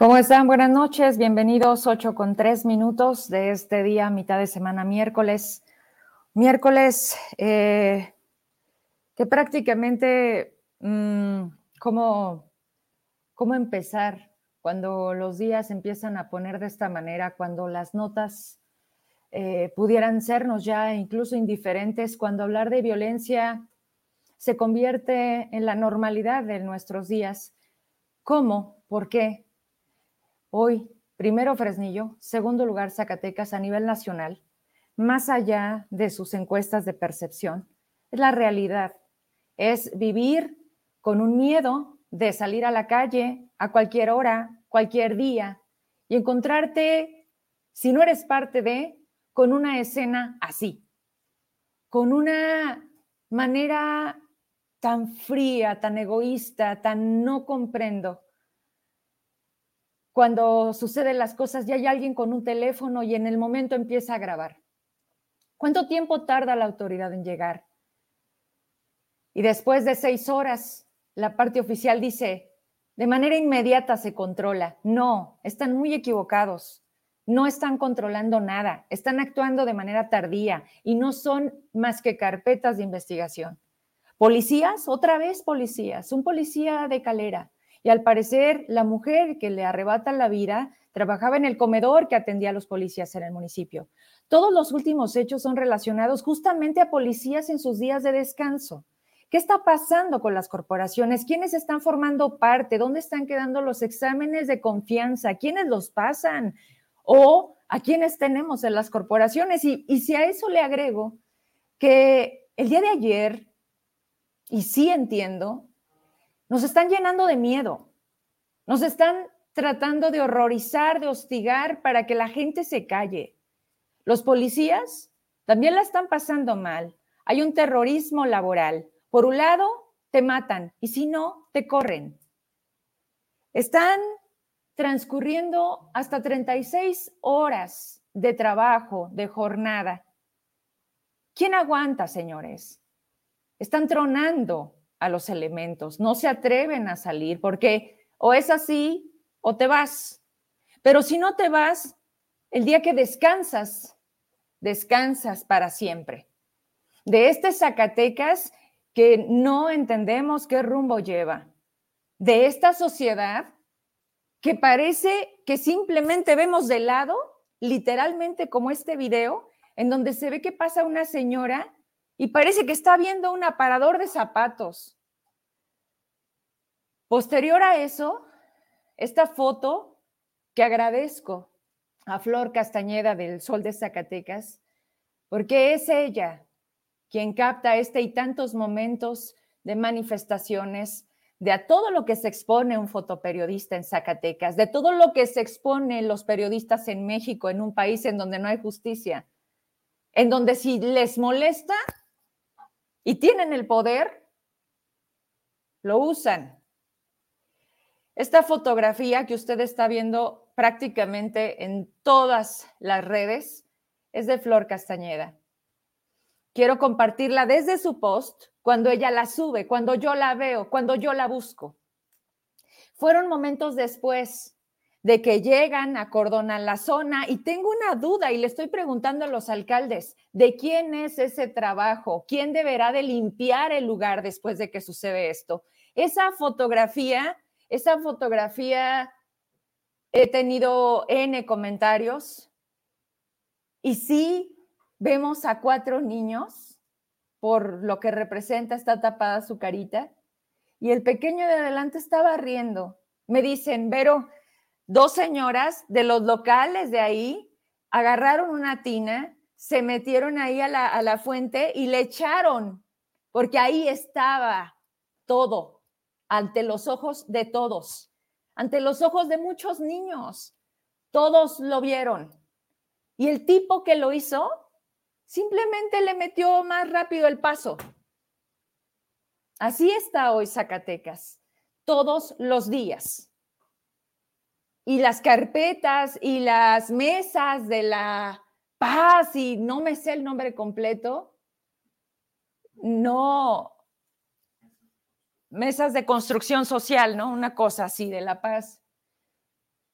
¿Cómo están? Buenas noches, bienvenidos 8 con 3 minutos de este día, mitad de semana, miércoles. Miércoles eh, que prácticamente, mmm, ¿cómo, ¿cómo empezar cuando los días empiezan a poner de esta manera, cuando las notas eh, pudieran sernos ya incluso indiferentes, cuando hablar de violencia se convierte en la normalidad de nuestros días? ¿Cómo? ¿Por qué? Hoy, primero Fresnillo, segundo lugar Zacatecas a nivel nacional, más allá de sus encuestas de percepción, es la realidad, es vivir con un miedo de salir a la calle a cualquier hora, cualquier día y encontrarte, si no eres parte de, con una escena así, con una manera tan fría, tan egoísta, tan no comprendo cuando suceden las cosas, ya hay alguien con un teléfono y en el momento empieza a grabar. ¿Cuánto tiempo tarda la autoridad en llegar? Y después de seis horas, la parte oficial dice, de manera inmediata se controla. No, están muy equivocados. No están controlando nada, están actuando de manera tardía y no son más que carpetas de investigación. Policías, otra vez policías, un policía de calera, y al parecer, la mujer que le arrebata la vida trabajaba en el comedor que atendía a los policías en el municipio. Todos los últimos hechos son relacionados justamente a policías en sus días de descanso. ¿Qué está pasando con las corporaciones? ¿Quiénes están formando parte? ¿Dónde están quedando los exámenes de confianza? ¿Quiénes los pasan? ¿O a quiénes tenemos en las corporaciones? Y, y si a eso le agrego que el día de ayer, y sí entiendo, nos están llenando de miedo, nos están tratando de horrorizar, de hostigar para que la gente se calle. Los policías también la están pasando mal. Hay un terrorismo laboral. Por un lado, te matan y si no, te corren. Están transcurriendo hasta 36 horas de trabajo, de jornada. ¿Quién aguanta, señores? Están tronando a los elementos, no se atreven a salir porque o es así o te vas. Pero si no te vas, el día que descansas, descansas para siempre. De este Zacatecas que no entendemos qué rumbo lleva. De esta sociedad que parece que simplemente vemos de lado, literalmente como este video, en donde se ve que pasa una señora y parece que está viendo un aparador de zapatos. Posterior a eso, esta foto que agradezco a Flor Castañeda del Sol de Zacatecas, porque es ella quien capta este y tantos momentos de manifestaciones, de todo lo que se expone un fotoperiodista en Zacatecas, de todo lo que se expone los periodistas en México, en un país en donde no hay justicia, en donde si les molesta, y tienen el poder, lo usan. Esta fotografía que usted está viendo prácticamente en todas las redes es de Flor Castañeda. Quiero compartirla desde su post, cuando ella la sube, cuando yo la veo, cuando yo la busco. Fueron momentos después de que llegan, acordonan la zona y tengo una duda y le estoy preguntando a los alcaldes, ¿de quién es ese trabajo? ¿Quién deberá de limpiar el lugar después de que sucede esto? Esa fotografía, esa fotografía he tenido N comentarios y sí vemos a cuatro niños por lo que representa, está tapada su carita y el pequeño de adelante estaba riendo. Me dicen, Vero, dos señoras de los locales de ahí agarraron una tina, se metieron ahí a la, fuente y le echaron, porque ahí estaba todo, ante los ojos de todos, ante los ojos de muchos niños. Todos lo vieron. Y el tipo que lo hizo simplemente le metió más rápido el paso. Así está hoy Zacatecas, todos los días y las carpetas y las mesas de la paz y no me sé el nombre completo, no, mesas de construcción social, ¿no? Una cosa así de la paz.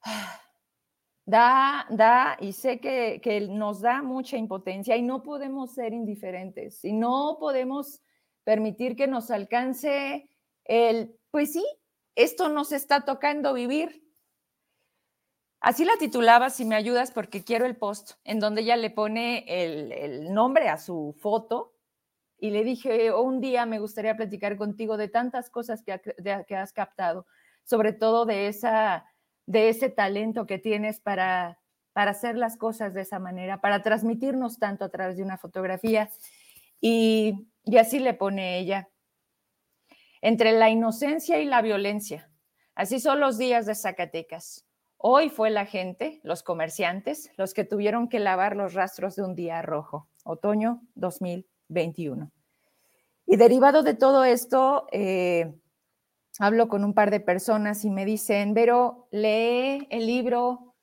da, da, y sé que, que nos da mucha impotencia y no podemos ser indiferentes y no podemos permitir que nos alcance el, pues sí, esto nos está tocando vivir. Así la titulaba, si me ayudas, porque quiero el post, en donde ella le pone el, el nombre a su foto y le dije, oh, un día me gustaría platicar contigo de tantas cosas que, que has captado, sobre todo de esa de ese talento que tienes para, para hacer las cosas de esa manera, para transmitirnos tanto a través de una fotografía. Y, y así le pone ella, entre la inocencia y la violencia. Así son los días de Zacatecas. Hoy fue la gente, los comerciantes, los que tuvieron que lavar los rastros de un día rojo, otoño 2021. Y derivado de todo esto, eh, hablo con un par de personas y me dicen, Vero, lee el libro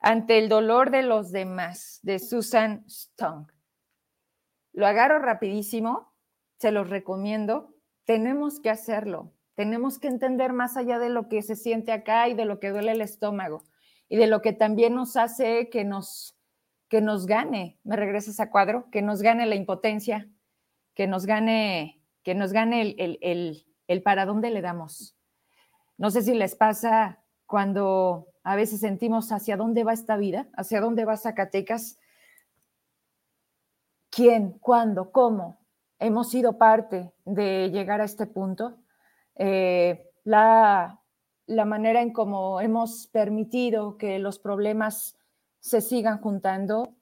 Ante el dolor de los demás, de Susan Stone. Lo agarro rapidísimo, se los recomiendo. Tenemos que hacerlo. Tenemos que entender más allá de lo que se siente acá y de lo que duele el estómago y de lo que también nos hace que nos, que nos gane, me regresas a cuadro, que nos gane la impotencia, que nos gane, que nos gane el, el el para dónde le damos. No sé si les pasa cuando a veces sentimos hacia dónde va esta vida, hacia dónde va Zacatecas, quién, cuándo, cómo hemos sido parte de llegar a este punto, eh, la, la manera en cómo hemos permitido que los problemas se sigan juntando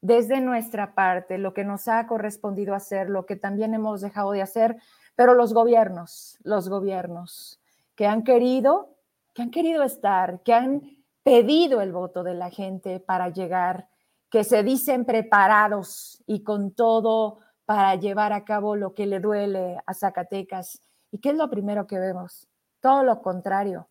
desde nuestra parte, lo que nos ha correspondido hacer, lo que también hemos dejado de hacer, pero los gobiernos, los gobiernos que han querido, que han querido estar, que han pedido el voto de la gente para llegar, que se dicen preparados y con todo para llevar a cabo lo que le duele a Zacatecas. ¿Y qué es lo primero que vemos? Todo lo contrario.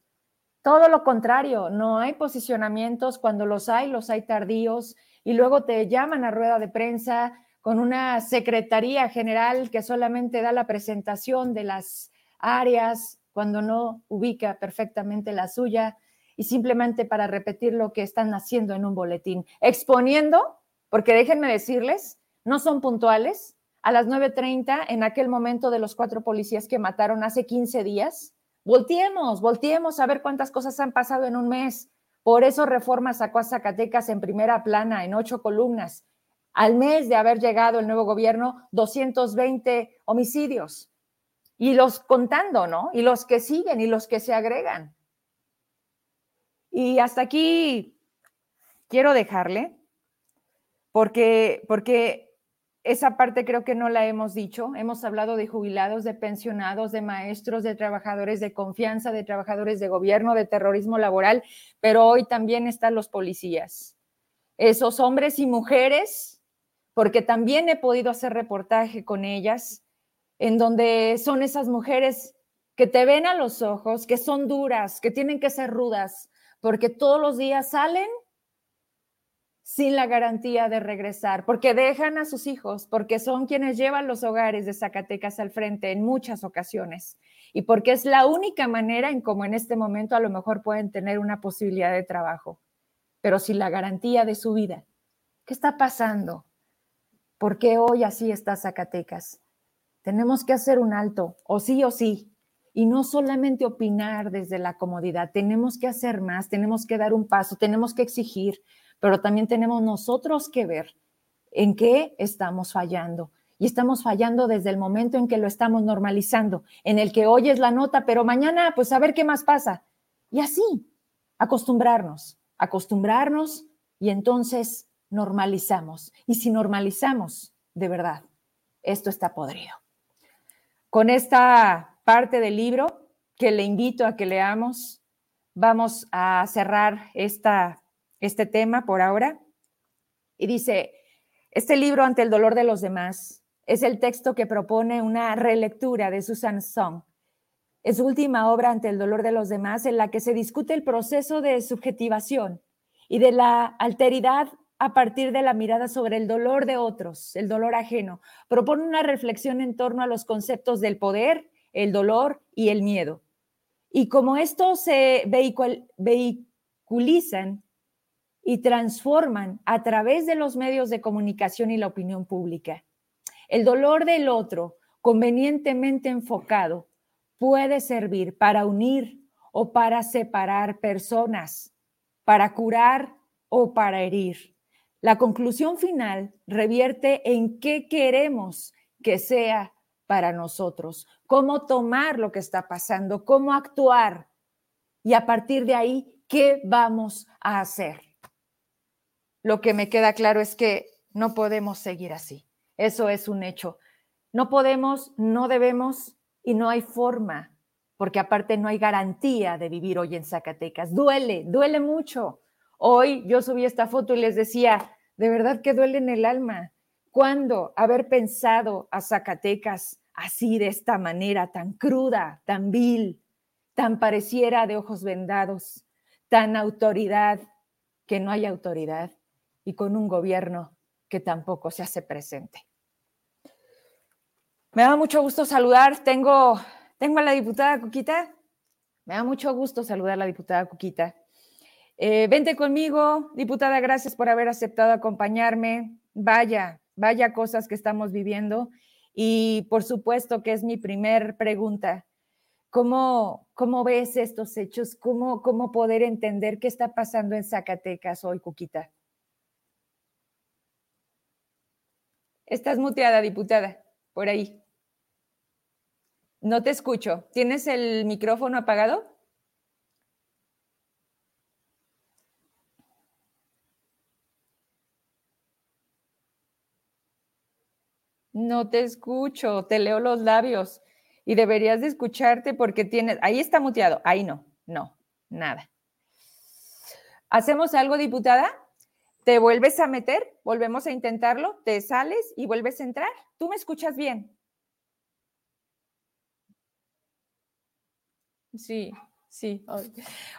Todo lo contrario, no hay posicionamientos, cuando los hay, los hay tardíos y luego te llaman a rueda de prensa con una secretaría general que solamente da la presentación de las áreas cuando no ubica perfectamente la suya y simplemente para repetir lo que están haciendo en un boletín, exponiendo, porque déjenme decirles, no son puntuales. A las 9.30, en aquel momento de los cuatro policías que mataron hace 15 días, volteemos, volteemos a ver cuántas cosas han pasado en un mes. Por eso Reforma sacó a Zacatecas en primera plana, en ocho columnas al mes de haber llegado el nuevo gobierno, 220 homicidios. Y los contando, ¿no? Y los que siguen y los que se agregan. Y hasta aquí quiero dejarle, porque, porque esa parte creo que no la hemos dicho. Hemos hablado de jubilados, de pensionados, de maestros, de trabajadores de confianza, de trabajadores de gobierno, de terrorismo laboral, pero hoy también están los policías. Esos hombres y mujeres porque también he podido hacer reportaje con ellas, en donde son esas mujeres que te ven a los ojos, que son duras, que tienen que ser rudas, porque todos los días salen sin la garantía de regresar, porque dejan a sus hijos, porque son quienes llevan los hogares de Zacatecas al frente en muchas ocasiones, y porque es la única manera en cómo en este momento a lo mejor pueden tener una posibilidad de trabajo, pero sin la garantía de su vida. ¿Qué está pasando? ¿Por qué hoy así está Zacatecas? Tenemos que hacer un alto, o sí o sí, y no solamente opinar desde la comodidad, tenemos que hacer más, tenemos que dar un paso, tenemos que exigir, pero también tenemos nosotros que ver en qué estamos fallando. Y estamos fallando desde el momento en que lo estamos normalizando, en el que hoy es la nota, pero mañana, pues a ver qué más pasa. Y así, acostumbrarnos, acostumbrarnos y entonces normalizamos. Y si normalizamos, de verdad, esto está podrido. Con esta parte del libro que le invito a que leamos, vamos a cerrar esta, este tema por ahora. Y dice, este libro ante el dolor de los demás es el texto que propone una relectura de Susan Song. Es su última obra ante el dolor de los demás en la que se discute el proceso de subjetivación y de la alteridad a partir de la mirada sobre el dolor de otros, el dolor ajeno. Propone una reflexión en torno a los conceptos del poder, el dolor y el miedo. Y como esto se obstaculizan y transforman a través de los medios de comunicación y la opinión pública. El dolor del otro, convenientemente enfocado, puede servir para unir o para separar personas, para curar o para herir. La conclusión final revierte en qué queremos que sea para nosotros, cómo tomar lo que está pasando, cómo actuar y a partir de ahí, ¿qué vamos a hacer? Lo que me queda claro es que no podemos seguir así. Eso es un hecho. No podemos, no debemos y no hay forma, porque aparte no hay garantía de vivir hoy en Zacatecas. Duele, duele mucho. Hoy yo subí esta foto y les decía, de verdad que duele en el alma. ¿Cuándo haber pensado a Zacatecas así, de esta manera, tan cruda, tan vil, tan pareciera de ojos vendados, tan autoridad, que no hay autoridad, y con un gobierno que tampoco se hace presente? Me da mucho gusto saludar. Tengo, tengo a la diputada Cuquita. Me da mucho gusto saludar a la diputada Cuquita. Eh, vente conmigo, diputada, gracias por haber aceptado acompañarme. Vaya, vaya cosas que estamos viviendo. Y por supuesto que es mi primer pregunta. ¿Cómo, cómo ves estos hechos? ¿Cómo, ¿Cómo poder entender qué está pasando en Zacatecas hoy, Cuquita? Estás muteada, diputada, por ahí. No te escucho. ¿Tienes el micrófono apagado? No te escucho, te leo los labios y deberías de escucharte porque tienes, ahí está muteado, ahí no, no, nada. ¿Hacemos algo, diputada? ¿Te vuelves a meter? ¿Volvemos a intentarlo? ¿Te sales y vuelves a entrar? ¿Tú me escuchas bien? Sí, sí.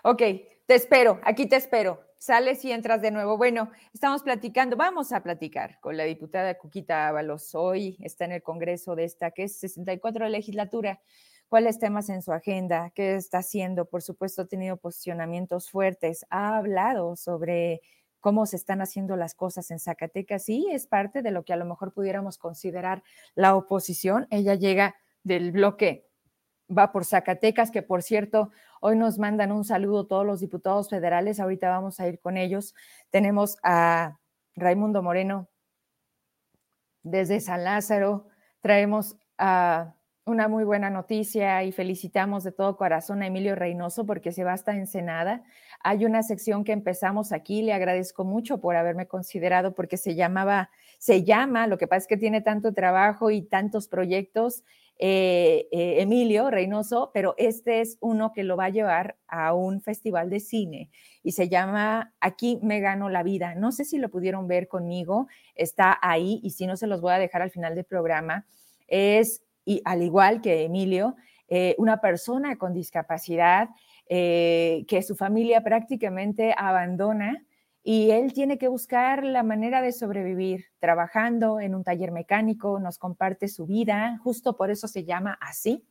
Ok, te espero, aquí te espero. Sales y entras de nuevo. Bueno, estamos platicando, vamos a platicar con la diputada Cuquita Ábalos. Hoy está en el Congreso de esta, que es 64 legislatura. ¿Cuáles temas en su agenda? ¿Qué está haciendo? Por supuesto, ha tenido posicionamientos fuertes. Ha hablado sobre cómo se están haciendo las cosas en Zacatecas. Sí, es parte de lo que a lo mejor pudiéramos considerar la oposición. Ella llega del bloque va por Zacatecas, que por cierto, hoy nos mandan un saludo todos los diputados federales, ahorita vamos a ir con ellos. Tenemos a Raimundo Moreno desde San Lázaro, traemos a una muy buena noticia y felicitamos de todo corazón a Emilio Reynoso porque se va hasta Ensenada. Hay una sección que empezamos aquí, le agradezco mucho por haberme considerado porque se llamaba, se llama, lo que pasa es que tiene tanto trabajo y tantos proyectos, eh, eh, Emilio Reynoso, pero este es uno que lo va a llevar a un festival de cine y se llama Aquí me gano la vida. No sé si lo pudieron ver conmigo, está ahí y si no se los voy a dejar al final del programa. Es, y al igual que Emilio, eh, una persona con discapacidad que su familia prácticamente abandona y él tiene que buscar la manera de sobrevivir trabajando en un taller mecánico, nos comparte su vida, justo por eso se llama así,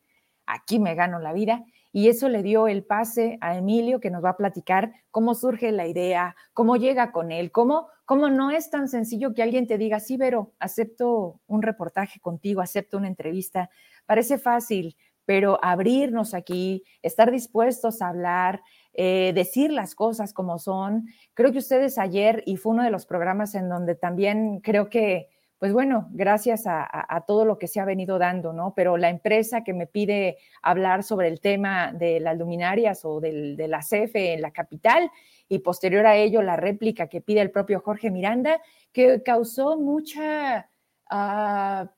aquí me gano la vida, y eso le dio el pase a Emilio que nos va a platicar cómo surge la idea, cómo llega con él, cómo, cómo no es tan sencillo que alguien te diga, sí, Vero, acepto un reportaje contigo, acepto una entrevista, parece fácil, pero abrirnos aquí, estar dispuestos a hablar, eh, decir las cosas como son. Creo que ustedes ayer, y fue uno de los programas en donde también creo que, pues bueno, gracias a, todo lo que se ha venido dando, ¿no? Pero la empresa que me pide hablar sobre el tema de las luminarias o del, de la CFE en la capital y posterior a ello la réplica que pide el propio Jorge Miranda, que causó mucha... Ah,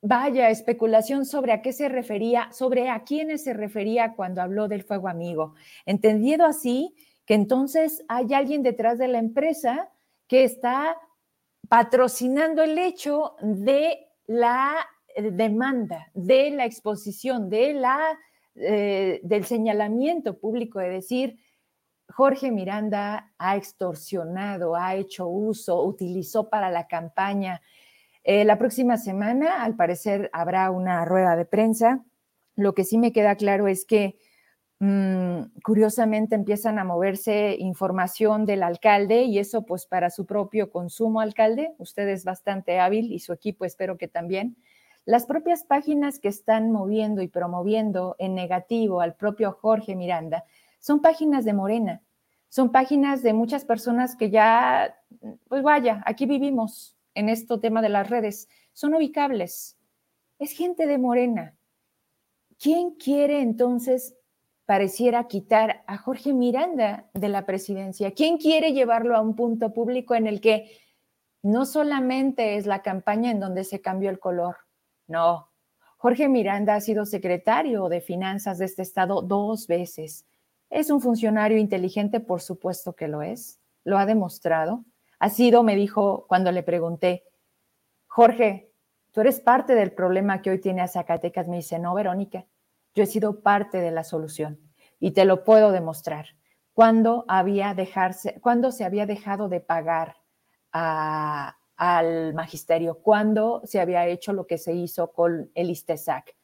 vaya especulación sobre a qué se refería, sobre a quiénes se refería cuando habló del fuego amigo. Entendido así, que entonces hay alguien detrás de la empresa que está patrocinando el hecho de la eh, demanda, de la exposición, de la, eh, del señalamiento público de decir, Jorge Miranda ha extorsionado, ha hecho uso, utilizó para la campaña eh, la próxima semana, al parecer, habrá una rueda de prensa. Lo que sí me queda claro es que Mm, curiosamente empiezan a moverse información del alcalde y eso pues para su propio consumo alcalde, usted es bastante hábil y su equipo espero que también. Las propias páginas que están moviendo y promoviendo en negativo al propio Jorge Miranda son páginas de Morena, son páginas de muchas personas que ya, pues vaya, aquí vivimos en este tema de las redes, son ubicables. Es gente de Morena. ¿Quién quiere entonces pareciera quitar a Jorge Miranda de la presidencia? ¿Quién quiere llevarlo a un punto público en el que no solamente es la campaña en donde se cambió el color? No. Jorge Miranda ha sido secretario de Finanzas de este estado dos veces. Es un funcionario inteligente, por supuesto que lo es. Lo ha demostrado. Ha sido, me dijo cuando le pregunté, Jorge, tú eres parte del problema que hoy tiene a Zacatecas. Me dice, no, Verónica, yo he sido parte de la solución y te lo puedo demostrar. Cuando, había dejarse, cuando se había dejado de pagar al magisterio, cuando se había hecho lo que se hizo con el ISTESAC.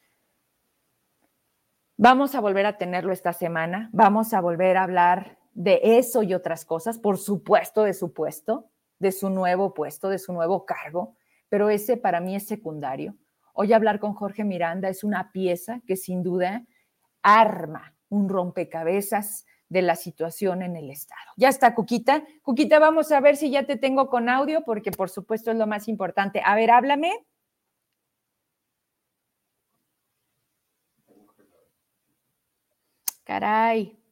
Vamos a volver a tenerlo esta semana, vamos a volver a hablar de eso y otras cosas, por supuesto, de su puesto, de su nuevo puesto, de su nuevo cargo, pero ese para mí es secundario. Hoy hablar con Jorge Miranda es una pieza que sin duda arma un rompecabezas de la situación en el Estado. Ya está, Cuquita. Cuquita, vamos a ver si ya te tengo con audio, porque por supuesto es lo más importante. A ver, háblame. Caray,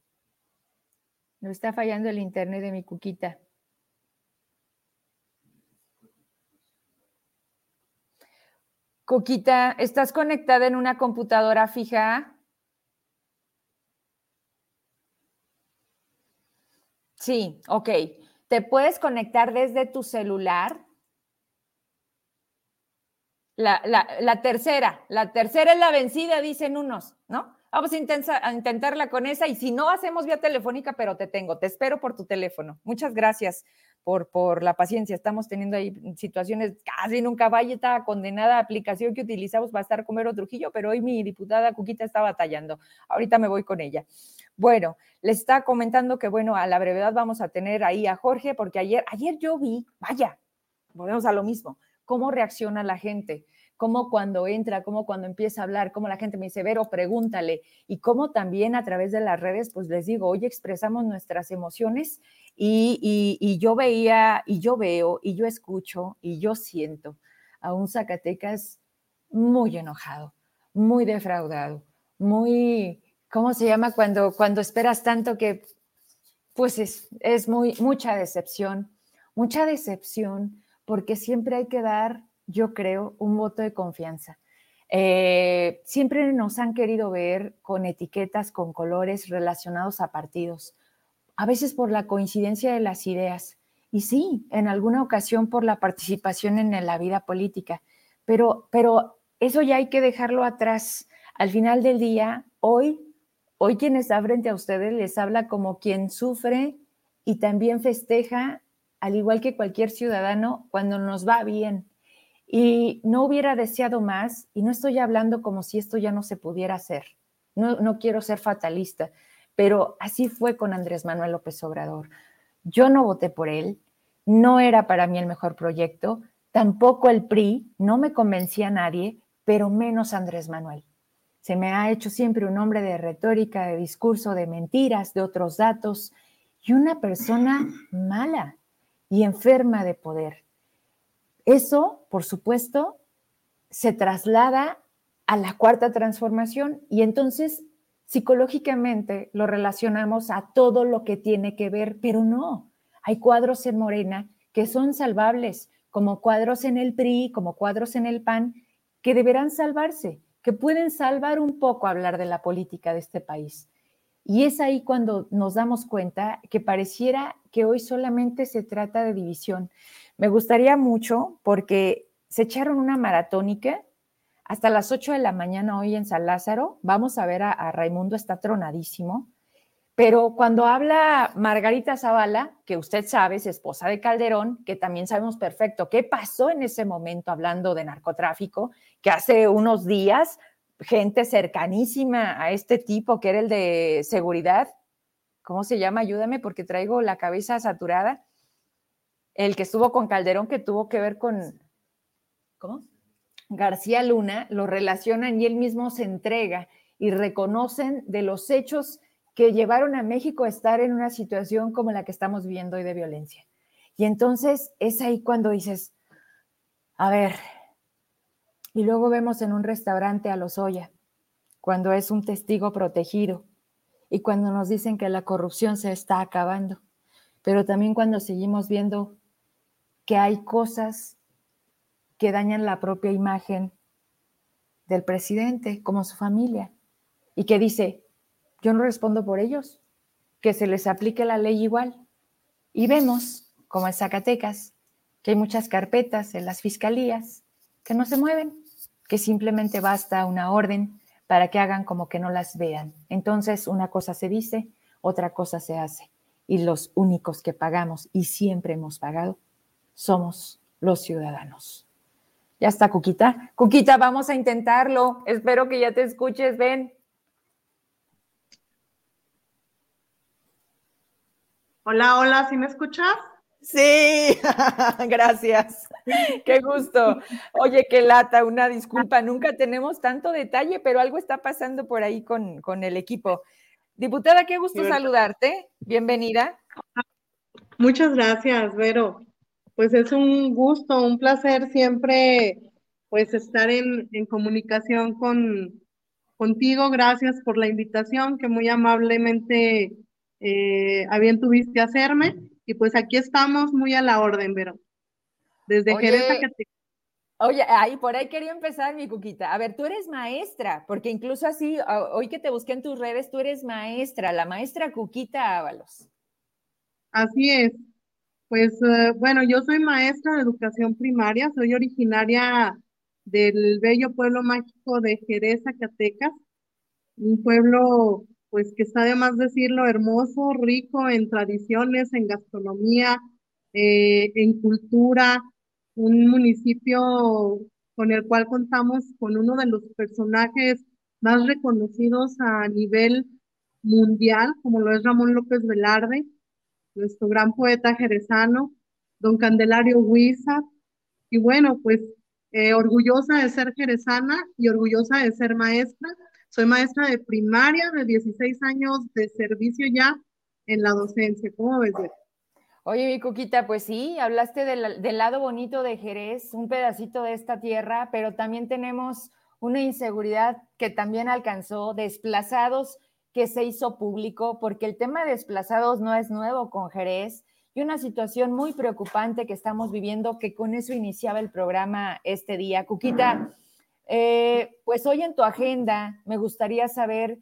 no está fallando el internet de mi Cuquita. Coquita, ¿estás conectada en una computadora fija? Sí, ok. ¿Te puedes conectar desde tu celular? La, la, tercera, la tercera es la vencida, dicen unos, ¿no? Vamos a, a, intentarla con esa y si no, hacemos vía telefónica, pero te tengo, te espero por tu teléfono. Muchas gracias por, por la paciencia. Estamos teniendo ahí situaciones, casi nunca vaya, estaba condenada aplicación que utilizamos para estar comer Trujillo, pero hoy mi diputada Cuquita está batallando. Ahorita me voy con ella. Bueno, les está comentando que, bueno, a la brevedad vamos a tener ahí a Jorge, porque ayer, ayer yo vi, vaya, volvemos a lo mismo, cómo reacciona la gente cómo cuando entra, cómo cuando empieza a hablar, cómo la gente me dice, Vero, pregúntale, y cómo también a través de las redes, pues les digo, hoy expresamos nuestras emociones y, y, yo veía, y yo veo, y yo escucho, y yo siento a un Zacatecas muy enojado, muy defraudado, muy, ¿cómo se llama? Cuando, cuando esperas tanto que, pues es, es muy, mucha decepción, mucha decepción, porque siempre hay que dar yo creo, un voto de confianza. Eh, siempre nos han querido ver con etiquetas, con colores relacionados a partidos, a veces por la coincidencia de las ideas y sí, en alguna ocasión por la participación en la vida política, pero, pero eso ya hay que dejarlo atrás. Al final del día, hoy, hoy quien está frente a ustedes les habla como quien sufre y también festeja, al igual que cualquier ciudadano, cuando nos va bien y no hubiera deseado más, y no estoy hablando como si esto ya no se pudiera hacer, no, quiero ser fatalista, pero así fue con Andrés Manuel López Obrador. Yo no voté por él, no era para mí el mejor proyecto, tampoco el PRI, no me convencía a nadie, pero menos Andrés Manuel. Se me ha hecho siempre un hombre de retórica, de discurso, de mentiras, de otros datos, y una persona mala y enferma de poder. Eso, por supuesto, se traslada a la cuarta transformación y entonces psicológicamente lo relacionamos a todo lo que tiene que ver, pero no. Hay cuadros en Morena que son salvables, como cuadros en el PRI, como cuadros en el PAN, que deberán salvarse, que pueden salvar un poco hablar de la política de este país. Y es ahí cuando nos damos cuenta que pareciera que hoy solamente se trata de división. Me gustaría mucho porque se echaron una maratónica hasta las 8 de la mañana hoy en San Lázaro. Vamos a ver a, Raimundo, está tronadísimo. Pero cuando habla Margarita Zavala, que usted sabe, es esposa de Calderón, que también sabemos perfecto qué pasó en ese momento hablando de narcotráfico, que hace unos días gente cercanísima a este tipo que era el de seguridad. ¿Cómo se llama? Ayúdame porque traigo la cabeza saturada. El que estuvo con Calderón, que tuvo que ver con, ¿cómo? García Luna, lo relacionan y él mismo se entrega y reconocen de los hechos que llevaron a México a estar en una situación como la que estamos viviendo hoy de violencia. Y entonces es ahí cuando dices, a ver, y luego vemos en un restaurante a Lozoya, cuando es un testigo protegido y cuando nos dicen que la corrupción se está acabando, pero también cuando seguimos viendo que hay cosas que dañan la propia imagen del presidente, como su familia, y que dice, yo no respondo por ellos, que se les aplique la ley igual. Y vemos, como en Zacatecas, que hay muchas carpetas en las fiscalías que no se mueven, que simplemente basta una orden para que hagan como que no las vean. Entonces, una cosa se dice, otra cosa se hace. Y los únicos que pagamos y siempre hemos pagado somos los ciudadanos. Ya está, Cuquita. Cuquita, vamos a intentarlo. Espero que ya te escuches. Ven. Hola, hola, ¿sí me escuchas? Sí, gracias. Qué gusto. Oye, qué lata, una disculpa. Nunca tenemos tanto detalle, pero algo está pasando por ahí con, con el equipo. Diputada, qué gusto saludarte. Bienvenida. Muchas gracias, Vero. Pues es un gusto, un placer siempre pues estar en, en comunicación con, contigo. Gracias por la invitación que muy amablemente eh, a bien tuviste hacerme. Y pues aquí estamos muy a la orden, Vero. Desde Jerez a Oye, ahí por ahí quería empezar mi cuquita. A ver, tú eres maestra, porque incluso así, hoy que te busqué en tus redes, tú eres maestra, la maestra Cuquita Ábalos. Así es. Pues eh, bueno, yo soy maestra de educación primaria, soy originaria del bello pueblo mágico de Jerez, Zacatecas, un pueblo pues que está de más decirlo hermoso, rico en tradiciones, en gastronomía, eh, en cultura, un municipio con el cual contamos con uno de los personajes más reconocidos a nivel mundial, como lo es Ramón López Velarde, nuestro gran poeta jerezano, don Candelario Huiza, y bueno, pues eh, orgullosa de ser jerezana y orgullosa de ser maestra. Soy maestra de primaria de 16 años de servicio ya en la docencia. ¿Cómo ves? Oye, mi Cuquita, pues sí, hablaste del, del, lado bonito de Jerez, un pedacito de esta tierra, pero también tenemos una inseguridad que también alcanzó desplazados que se hizo público, porque el tema de desplazados no es nuevo con Jerez y una situación muy preocupante que estamos viviendo, que con eso iniciaba el programa este día. Cuquita, eh, pues hoy en tu agenda me gustaría saber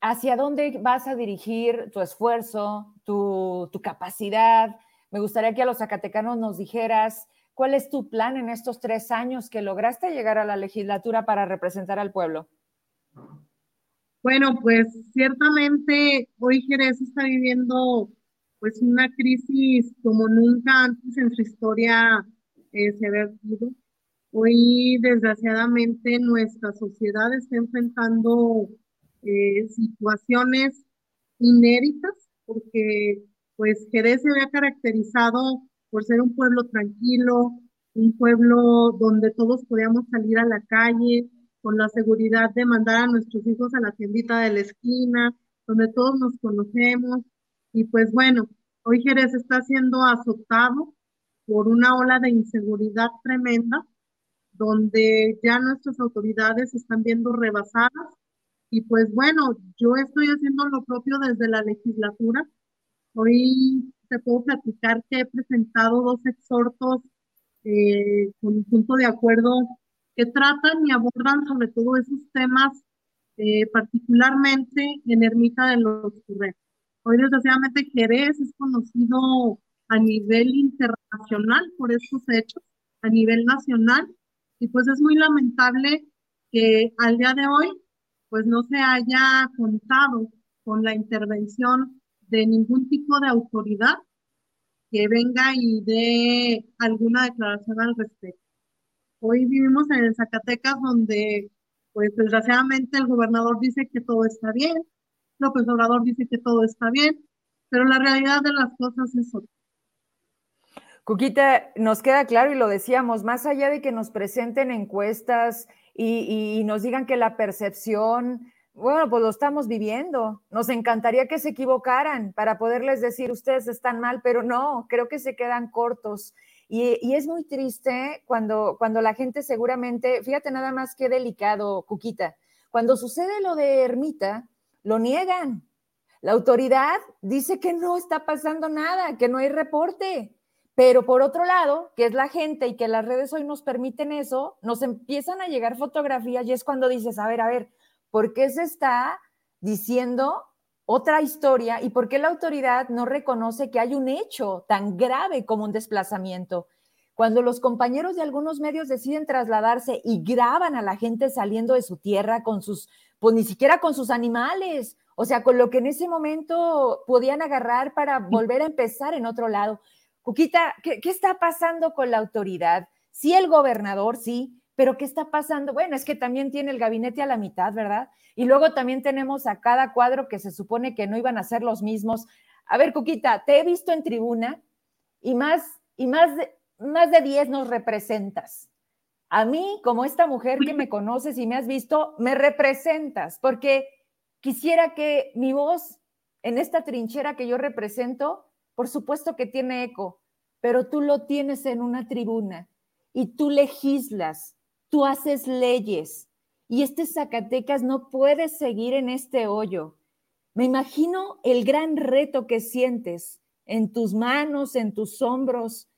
hacia dónde vas a dirigir tu esfuerzo, tu, tu capacidad. Me gustaría que a los zacatecanos nos dijeras cuál es tu plan en estos tres años que lograste llegar a la legislatura para representar al pueblo. Bueno, pues ciertamente hoy Jerez está viviendo pues una crisis como nunca antes en su historia eh, se había vivido. Hoy desgraciadamente nuestra sociedad está enfrentando eh, situaciones inéditas porque pues Jerez se había caracterizado por ser un pueblo tranquilo, un pueblo donde todos podíamos salir a la calle, con la seguridad de mandar a nuestros hijos a la tiendita de la esquina, donde todos nos conocemos. Y pues bueno, hoy Jerez está siendo azotado por una ola de inseguridad tremenda, donde ya nuestras autoridades están viendo rebasadas. Y pues bueno, yo estoy haciendo lo propio desde la legislatura. Hoy te puedo platicar que he presentado dos exhortos eh, con un punto de acuerdo que tratan y abordan sobre todo esos temas, eh, particularmente en Ermita de los Curreos. Hoy, desgraciadamente, Jerez es conocido a nivel internacional por estos hechos, a nivel nacional, y pues es muy lamentable que al día de hoy, pues no se haya contado con la intervención de ningún tipo de autoridad que venga y dé alguna declaración al respecto. Hoy vivimos en Zacatecas donde pues desgraciadamente el gobernador dice que todo está bien, López Obrador dice que todo está bien, pero la realidad de las cosas es otra. Cuquita, nos queda claro y lo decíamos, más allá de que nos presenten encuestas y, y, nos digan que la percepción, bueno, pues lo estamos viviendo. Nos encantaría que se equivocaran para poderles decir, ustedes están mal, pero no, creo que se quedan cortos. Y, es muy triste cuando, cuando la gente seguramente, fíjate nada más qué delicado, Cuquita, cuando sucede lo de Ermita, lo niegan. La autoridad dice que no está pasando nada, que no hay reporte. Pero por otro lado, que es la gente y que las redes hoy nos permiten eso, nos empiezan a llegar fotografías y es cuando dices, a ver, a ver, ¿por qué se está diciendo otra historia y por qué la autoridad no reconoce que hay un hecho tan grave como un desplazamiento? Cuando los compañeros de algunos medios deciden trasladarse y graban a la gente saliendo de su tierra con sus, pues ni siquiera con sus animales, o sea, con lo que en ese momento podían agarrar para volver a empezar en otro lado. Cuquita, ¿qué, está pasando con la autoridad? Sí, el gobernador, sí, pero ¿qué está pasando? Bueno, es que también tiene el gabinete a la mitad, ¿verdad? Y luego también tenemos a cada cuadro que se supone que no iban a ser los mismos. A ver, Cuquita, te he visto en tribuna y más, y más de, más de 10 nos representas. A mí, como esta mujer que me conoces y me has visto, me representas, porque quisiera que mi voz en esta trinchera que yo represento por supuesto que tiene eco, pero tú lo tienes en una tribuna y tú legislas, tú haces leyes y este Zacatecas no puede seguir en este hoyo. Me imagino el gran reto que sientes en tus manos, en tus hombros.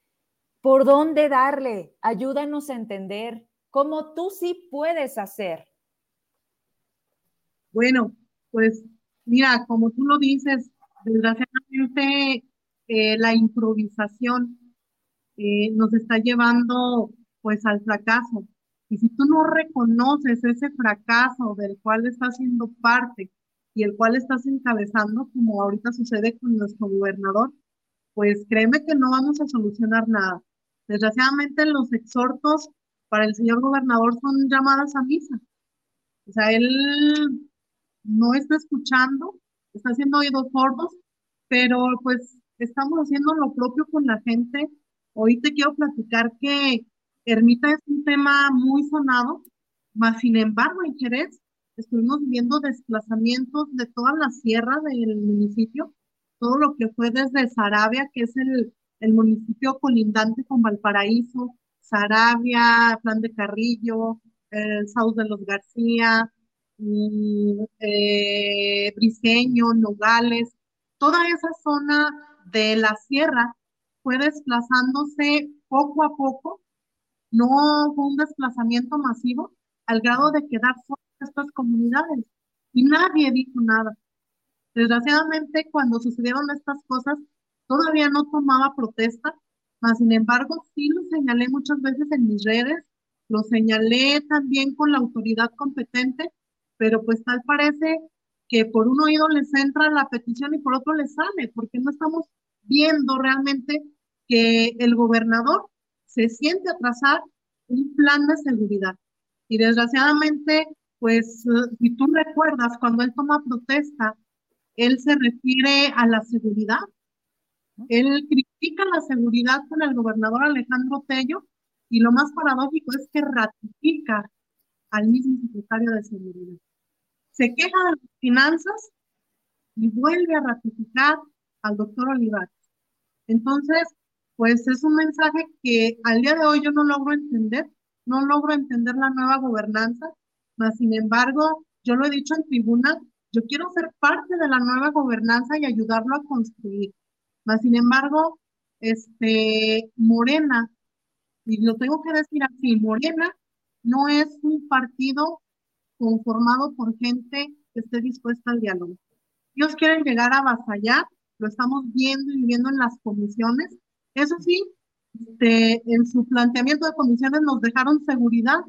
¿Por dónde darle? Ayúdanos a entender cómo tú sí puedes hacer. Bueno, pues mira, como tú lo dices, desgraciadamente eh, la improvisación eh, nos está llevando pues al fracaso. Y si tú no reconoces ese fracaso del cual estás siendo parte y el cual estás encabezando, como ahorita sucede con nuestro gobernador, pues créeme que no vamos a solucionar nada. Desgraciadamente los exhortos para el señor gobernador son llamadas a misa. O sea, él no está escuchando, está haciendo oídos sordos, pero pues estamos haciendo lo propio con la gente. Hoy te quiero platicar que Ermita es un tema muy sonado, más sin embargo en Jerez estuvimos viendo desplazamientos de toda la sierra del municipio, todo lo que fue desde Sarabia, que es el, municipio colindante con Valparaíso, Sarabia, Plan de Carrillo, el Saus de los García, mm, eh, Briseño, Nogales, toda esa zona de la sierra fue desplazándose poco a poco, no fue un desplazamiento masivo al grado de quedar fuera de estas comunidades y nadie dijo nada. Desgraciadamente, cuando sucedieron estas cosas, todavía no tomaba protesta, mas sin embargo, sí lo señalé muchas veces en mis redes, lo señalé también con la autoridad competente, pero pues tal parece que por un oído les entra la petición y por otro les sale, porque no estamos viendo realmente que el gobernador se siente atrasar un plan de seguridad. Y desgraciadamente, pues, si tú recuerdas, cuando él toma protesta, él se refiere a la seguridad. Él critica la seguridad con el gobernador Alejandro Tello y lo más paradójico es que ratifica al mismo secretario de seguridad. Se queja de las finanzas y vuelve a ratificar al doctor Olivares. Entonces, pues es un mensaje que al día de hoy yo no logro entender, no logro entender la nueva gobernanza, mas sin embargo, yo lo he dicho en tribuna, yo quiero ser parte de la nueva gobernanza y ayudarlo a construir. Mas sin embargo, este, Morena, y lo tengo que decir así, Morena no es un partido conformado por gente que esté dispuesta al diálogo. Ellos quieren llegar a avasallar lo estamos viendo y viendo en las comisiones. Eso sí, este, en su planteamiento de comisiones nos dejaron seguridad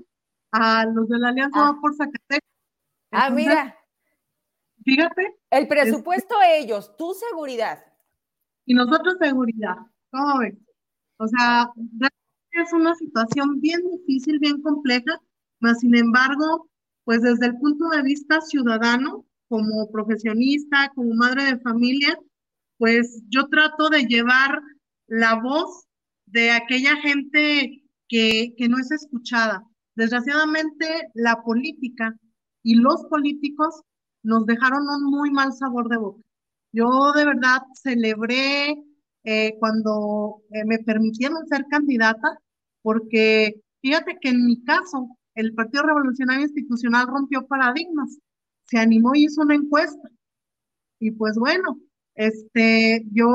a los de la Alianza ah. por Zacatecas. ah, mira. Fíjate. El presupuesto ellos, tu seguridad. Y nosotros seguridad. ¿Cómo ves? O sea, es una situación bien difícil, bien compleja, mas sin embargo, pues desde el punto de vista ciudadano, como profesionista, como madre de familia, pues yo trato de llevar la voz de aquella gente que, que no es escuchada. Desgraciadamente, la política y los políticos nos dejaron un muy mal sabor de boca. Yo de verdad celebré eh, cuando eh, me permitieron ser candidata, porque fíjate que en mi caso, el Partido Revolucionario Institucional rompió paradigmas, se animó y hizo una encuesta. Y pues bueno, este, yo,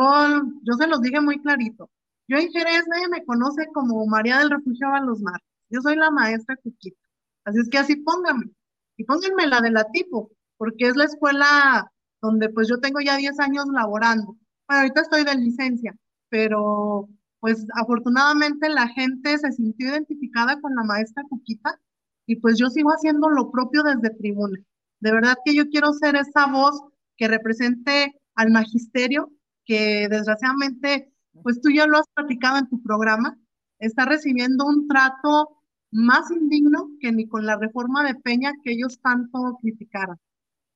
yo se los dije muy clarito. Yo en Jerez nadie me conoce como María del Refugio los Mar. Yo soy la maestra Cuquita. Así es que así pónganme. Y pónganme la de la tipo, porque es la escuela donde pues yo tengo ya 10 años laborando. Bueno, ahorita estoy de licencia, pero pues afortunadamente la gente se sintió identificada con la maestra Cuquita y pues yo sigo haciendo lo propio desde tribuna. De verdad que yo quiero ser esa voz que represente al magisterio, que desgraciadamente, pues tú ya lo has platicado en tu programa, está recibiendo un trato más indigno que ni con la reforma de Peña que ellos tanto criticaron,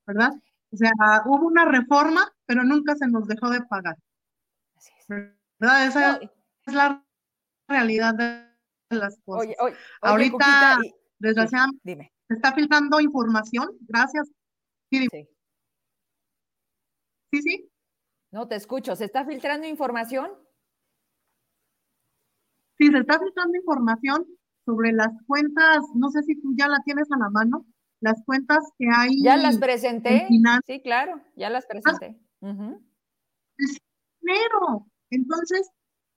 ¿verdad? O sea, hubo una reforma, pero nunca se nos dejó de pagar. ¿Verdad? Esa es la realidad de las cosas. Ahorita, desgraciadamente, se está filtrando información. Gracias. Sí, sí. Sí, No te escucho. ¿Se está filtrando información? Sí, se está filtrando información sobre las cuentas. No sé si tú ya la tienes a la mano las cuentas que hay. Ya las presenté. Sí, claro, ya las presenté. Dinero. Entonces,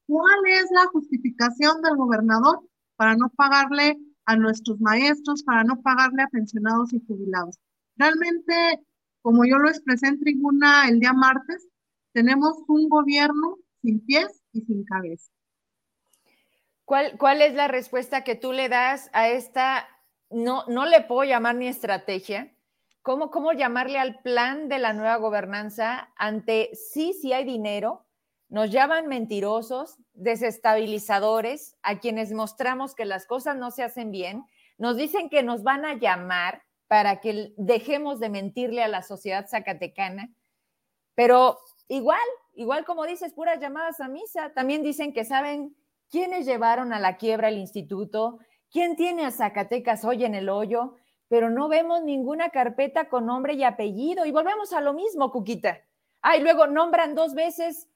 ¿cuál es la justificación del gobernador para no pagarle a nuestros maestros, para no pagarle a pensionados y jubilados? Realmente, como yo lo expresé en tribuna el día martes, tenemos un gobierno sin pies y sin cabeza. ¿Cuál, ¿Cuál es la respuesta que tú le das a esta no, no le puedo llamar ni estrategia. ¿Cómo, ¿Cómo llamarle al plan de la nueva gobernanza ante sí, sí hay dinero? Nos llaman mentirosos, desestabilizadores, a quienes mostramos que las cosas no se hacen bien. Nos dicen que nos van a llamar para que dejemos de mentirle a la sociedad zacatecana. Pero igual, igual como dices, puras llamadas a misa. También dicen que saben quiénes llevaron a la quiebra el instituto, ¿Quién tiene a Zacatecas hoy en el hoyo? Pero no vemos ninguna carpeta con nombre y apellido. Y volvemos a lo mismo, Cuquita. Ah, y luego nombran dos veces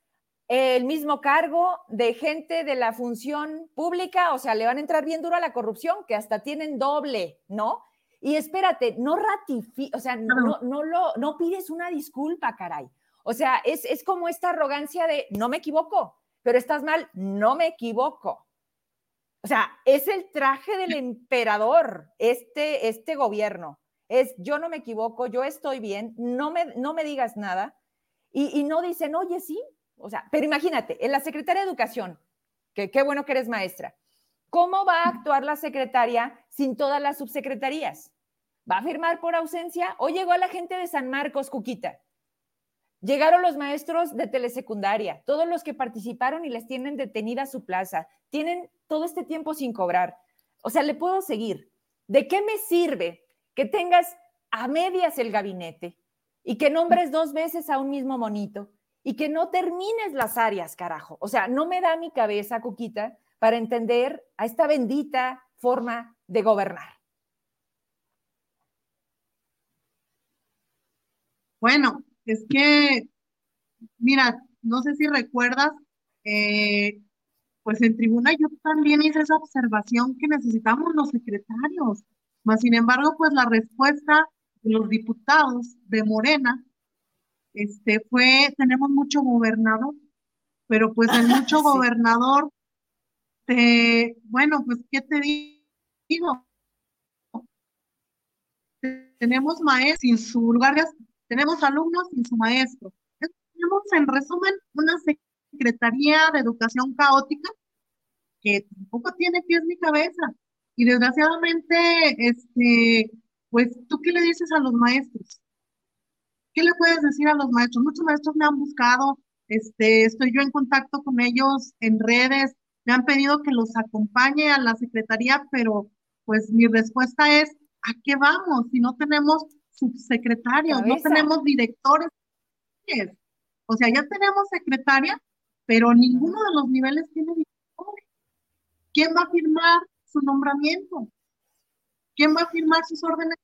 el mismo cargo de gente de la función pública, o sea, le van a entrar bien duro a la corrupción, que hasta tienen doble, ¿no? Y espérate, no ratifica, o sea, no, no, lo, no pides una disculpa, caray. O sea, es, es como esta arrogancia de, no me equivoco, pero estás mal, no me equivoco. O sea, es el traje del emperador, este, este gobierno. Es yo no me equivoco, yo estoy bien, no me, no me digas nada. Y, no dicen, oye, sí. O sea, pero imagínate, en la Secretaría de Educación, que qué bueno que eres maestra, ¿cómo va a actuar la secretaria sin todas las subsecretarías? ¿Va a firmar por ausencia? ¿O llegó la gente de San Marcos, Cuquita? Llegaron los maestros de telesecundaria, todos los que participaron y les tienen detenida su plaza, tienen todo este tiempo sin cobrar. O sea, le puedo seguir. ¿De qué me sirve que tengas a medias el gabinete y que nombres dos veces a un mismo monito y que no termines las áreas, carajo? O sea, no me da mi cabeza, Cuquita, para entender a esta bendita forma de gobernar. Bueno, es que, mira, no sé si recuerdas, eh, pues en tribuna yo también hice esa observación que necesitamos los secretarios. Mas, sin embargo, pues la respuesta de los diputados de Morena este, fue, tenemos mucho gobernador, pero pues el mucho gobernador, bueno, pues, ¿qué te digo? Tenemos maestros sin su lugar tenemos alumnos sin su maestro. Tenemos, en resumen, una Secretaría de Educación caótica que tampoco tiene pies ni cabeza. Y desgraciadamente, este, pues, ¿tú qué le dices a los maestros? ¿Qué le puedes decir a los maestros? Muchos maestros me han buscado, este, estoy yo en contacto con ellos en redes, me han pedido que los acompañe a la secretaría, pero pues mi respuesta es, ¿a qué vamos si no tenemos subsecretarios, no tenemos directores? O sea, ya tenemos secretaria, pero ninguno de los niveles tiene directores. ¿Quién va a firmar su nombramiento? ¿Quién va a firmar sus órdenes?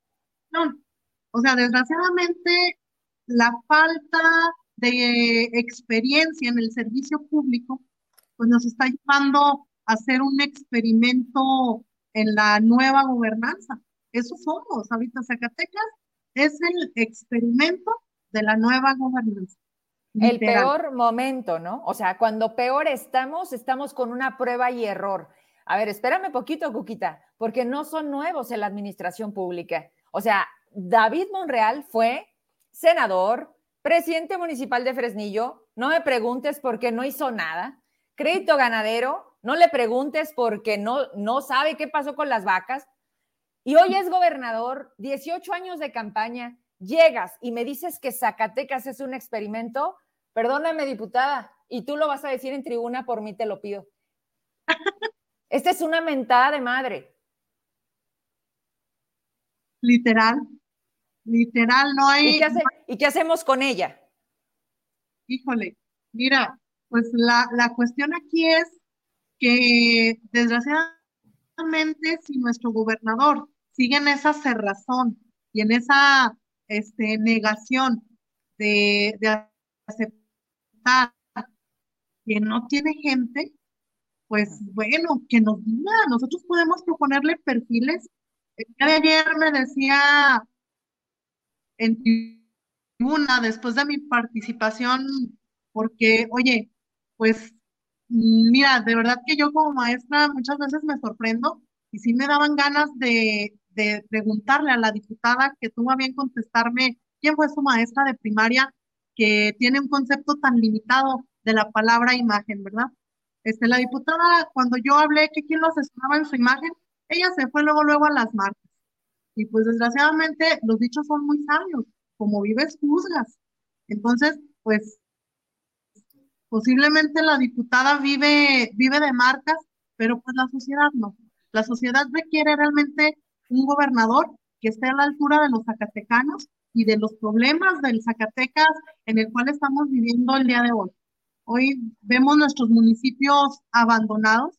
O sea, desgraciadamente, la falta de experiencia en el servicio público, pues nos está llevando a hacer un experimento en la nueva gobernanza. Eso somos. Ahorita Zacatecas es el experimento de la nueva gobernanza. El peor momento, ¿no? O sea, cuando peor estamos, estamos con una prueba y error. A ver, espérame poquito, Cuquita, porque no son nuevos en la administración pública. O sea, David Monreal fue senador, presidente municipal de Fresnillo, no me preguntes por qué no hizo nada, crédito ganadero, no le preguntes porque no, no sabe qué pasó con las vacas, y hoy es gobernador, 18 años de campaña, llegas y me dices que Zacatecas es un experimento, perdóname, diputada, y tú lo vas a decir en tribuna, por mí te lo pido. Esta es una mentada de madre. Literal, literal, no hay... ¿Y qué, ¿y qué hacemos con ella? Híjole, mira, pues la, la cuestión aquí es que desgraciadamente si nuestro gobernador sigue en esa cerrazón y en esa este, negación de, de aceptar que no tiene gente, pues bueno, que nos diga, nosotros podemos proponerle perfiles. El día de ayer me decía en tribuna, después de mi participación, porque, oye, pues mira, de verdad que yo como maestra muchas veces me sorprendo y sí me daban ganas de, de preguntarle a la diputada que tuvo a bien contestarme quién fue su maestra de primaria que tiene un concepto tan limitado de la palabra imagen, ¿verdad? Este, la diputada, cuando yo hablé que quién lo asesoraba en su imagen, ella se fue luego, luego a las marcas. Y pues desgraciadamente los dichos son muy sabios, como vives, juzgas. Entonces, pues posiblemente la diputada vive, vive de marcas, pero pues la sociedad no. La sociedad requiere realmente un gobernador que esté a la altura de los zacatecanos y de los problemas del Zacatecas en el cual estamos viviendo el día de hoy. Hoy vemos nuestros municipios abandonados.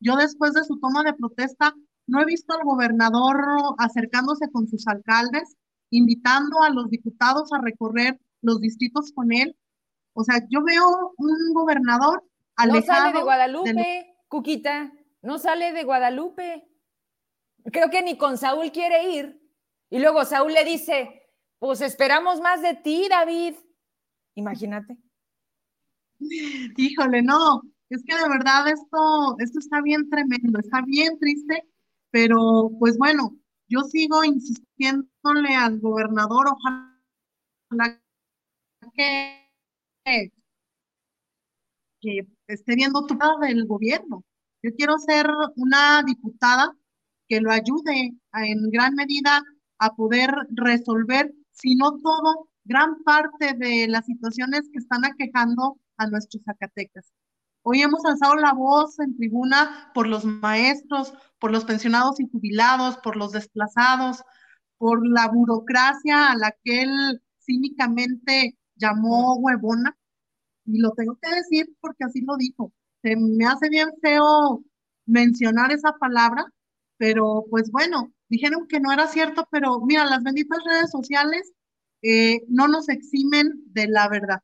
Yo después de su toma de protesta no he visto al gobernador acercándose con sus alcaldes, invitando a los diputados a recorrer los distritos con él. O sea, yo veo un gobernador alejado. No sale de Guadalupe, Cuquita, no sale de Guadalupe creo que ni con Saúl quiere ir. Y luego Saúl le dice, pues esperamos más de ti, David. Imagínate. Híjole, no, es que de verdad esto, esto está bien tremendo, está bien triste, pero pues bueno, yo sigo insistiéndole al gobernador, ojalá que, que esté viendo tu lado del gobierno. Yo quiero ser una diputada que lo ayude en gran medida a poder resolver, si no todo, gran parte de las situaciones que están aquejando a nuestros Zacatecas. Hoy hemos alzado la voz en tribuna por los maestros, por los pensionados y jubilados, por los desplazados, por la burocracia a la que él cínicamente llamó huevona. Y lo tengo que decir porque así lo dijo. Se me hace bien feo mencionar esa palabra, pero pues bueno, dijeron que no era cierto, pero mira, las benditas redes sociales eh, no nos eximen de la verdad.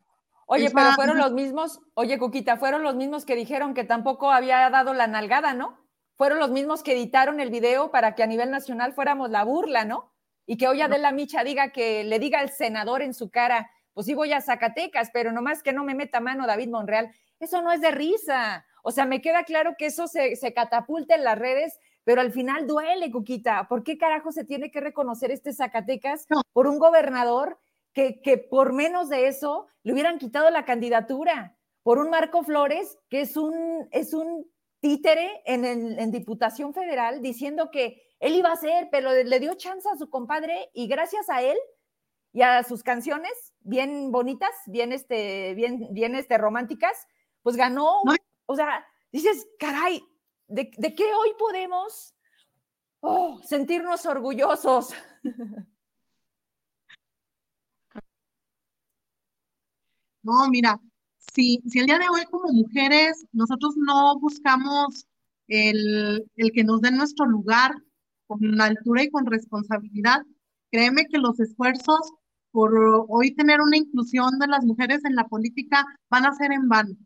Oye, pero fueron los mismos, oye, Cuquita, fueron los mismos que dijeron que tampoco había dado la nalgada, ¿no? Fueron los mismos que editaron el video para que a nivel nacional fuéramos la burla, ¿no? Y que hoy Adela Micha diga que le diga al senador en su cara, pues sí voy a Zacatecas, pero nomás que no me meta mano David Monreal. Eso no es de risa. O sea, me queda claro que eso se, se catapulta en las redes pero al final duele, Cuquita. ¿Por qué carajo se tiene que reconocer este Zacatecas por un gobernador que, que por menos de eso le hubieran quitado la candidatura? Por un Marco Flores, que es un, es un títere en, en Diputación Federal, diciendo que él iba a ser, pero le dio chance a su compadre y gracias a él y a sus canciones bien bonitas, bien, este, bien, bien este, románticas, pues ganó. O sea, dices, caray, ¿De, qué hoy podemos Oh, sentirnos orgullosos. No, mira, si, si el día de hoy como mujeres nosotros no buscamos el, el que nos den nuestro lugar con altura y con responsabilidad, créeme que los esfuerzos por hoy tener una inclusión de las mujeres en la política van a ser en vano.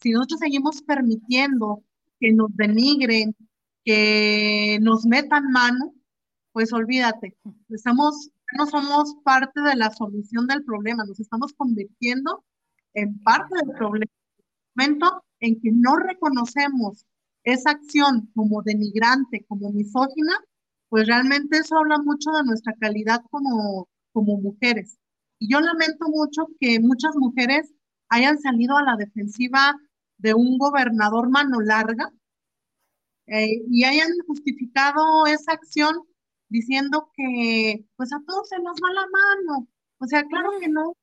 Si nosotros seguimos permitiendo que nos denigren, que nos metan mano, pues olvídate, estamos, no somos parte de la solución del problema, nos estamos convirtiendo en parte del problema. En momento en que no reconocemos esa acción como denigrante, como misógina, pues realmente eso habla mucho de nuestra calidad como, como mujeres. Y yo lamento mucho que muchas mujeres hayan salido a la defensiva de un gobernador mano larga eh, y hayan justificado esa acción diciendo que pues a todos se nos va la mano. O sea, claro que no.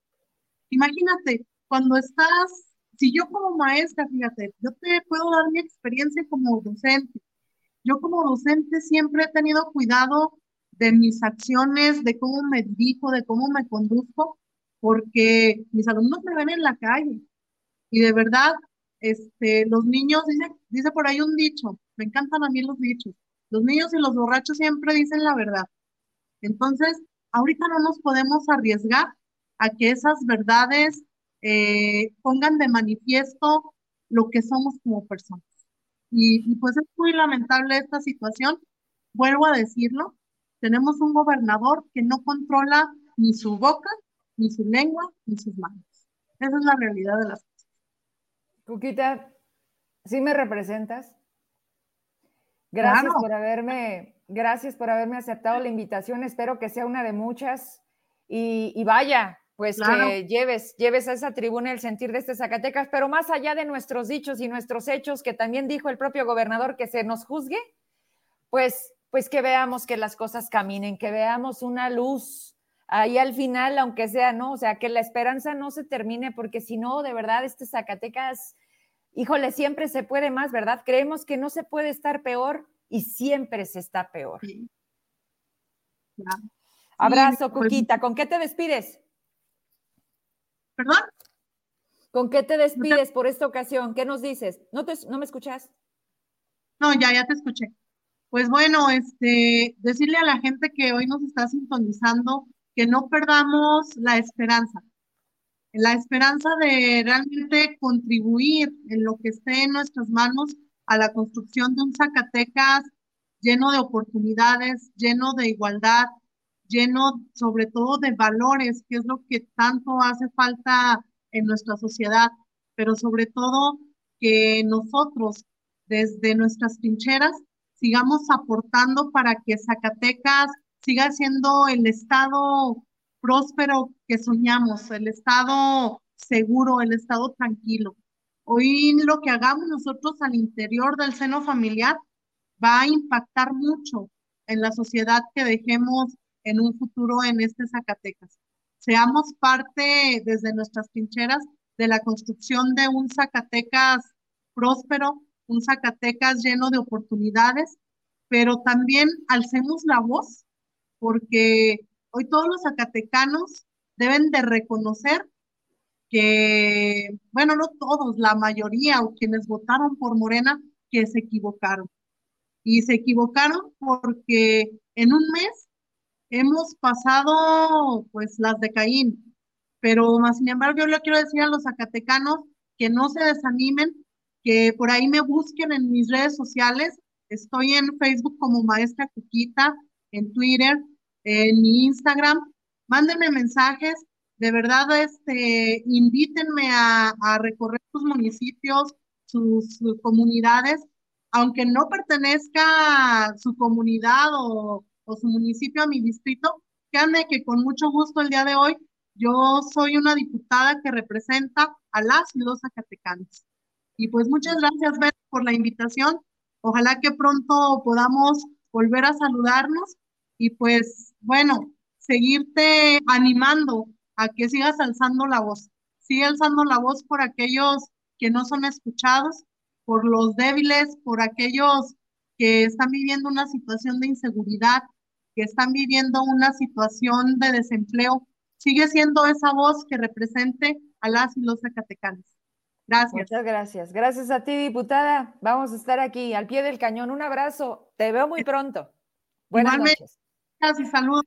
Imagínate, cuando estás, si yo como maestra, fíjate, yo te puedo dar mi experiencia como docente. Yo como docente siempre he tenido cuidado de mis acciones, de cómo me dirijo, de cómo me conduzco, porque mis alumnos me ven en la calle. Y de verdad, este, los niños, dice, dice por ahí un dicho, me encantan a mí los dichos, los niños y los borrachos siempre dicen la verdad. Entonces, ahorita no nos podemos arriesgar a que esas verdades eh, pongan de manifiesto lo que somos como personas. Y, y pues es muy lamentable esta situación. Vuelvo a decirlo, tenemos un gobernador que no controla ni su boca, ni su lengua, ni sus manos. Esa es la realidad de las cosas. Cuquita, ¿sí me representas? Gracias por haberme, gracias por haberme aceptado la invitación. Espero que sea una de muchas. Y, y vaya, pues que lleves, lleves a esa tribuna el sentir de este Zacatecas, pero más allá de nuestros dichos y nuestros hechos, que también dijo el propio gobernador que se nos juzgue, pues, pues que veamos que las cosas caminen, que veamos una luz ahí al final, aunque sea, ¿no? O sea, que la esperanza no se termine, porque si no, de verdad, este Zacatecas híjole, siempre se puede más, ¿verdad? Creemos que no se puede estar peor y siempre se está peor. Abrazo, pues Cuquita. ¿Con qué te despides? ¿Perdón? ¿Con qué te despides por esta ocasión? ¿Qué nos dices? ¿No, te, ¿No me escuchas? No, ya, ya te escuché. Pues bueno, este, decirle a la gente que hoy nos está sintonizando que no perdamos la esperanza. La esperanza de realmente contribuir en lo que esté en nuestras manos a la construcción de un Zacatecas lleno de oportunidades, lleno de igualdad, lleno sobre todo de valores, que es lo que tanto hace falta en nuestra sociedad, pero sobre todo que nosotros desde nuestras trincheras sigamos aportando para que Zacatecas siga siendo el estado próspero que soñamos, el estado seguro, el estado tranquilo. Hoy lo que hagamos nosotros al interior del seno familiar va a impactar mucho en la sociedad que dejemos en un futuro en este Zacatecas. Seamos parte desde nuestras trincheras de la construcción de un Zacatecas próspero, un Zacatecas lleno de oportunidades, pero también alcemos la voz, porque Hoy todos los zacatecanos deben de reconocer que, bueno, no todos, la mayoría o quienes votaron por Morena, que se equivocaron. Y se equivocaron porque en un mes hemos pasado pues las de Caín. Pero más sin embargo, yo le quiero decir a los zacatecanos que no se desanimen, que por ahí me busquen en mis redes sociales. Estoy en Facebook como Maestra Cuquita, en Twitter, en Instagram. Mándenme mensajes. De verdad, este, invítenme a, recorrer sus municipios, sus, comunidades, aunque no pertenezca su comunidad o, su municipio a mi distrito, créanme que con mucho gusto el día de hoy yo soy una diputada que representa a las y los zacatecanos. Y pues muchas gracias, por la invitación. Ojalá que pronto podamos volver a saludarnos y pues bueno, seguirte animando a que sigas alzando la voz. Sigue alzando la voz por aquellos que no son escuchados, por los débiles, por aquellos que están viviendo una situación de inseguridad, que están viviendo una situación de desempleo, sigue siendo esa voz que represente a las y los zacatecanos. Gracias. Muchas gracias. Gracias a ti, diputada. Vamos a estar aquí al pie del cañón. Un abrazo. Te veo muy pronto. Buenas noches. Gracias y saludos.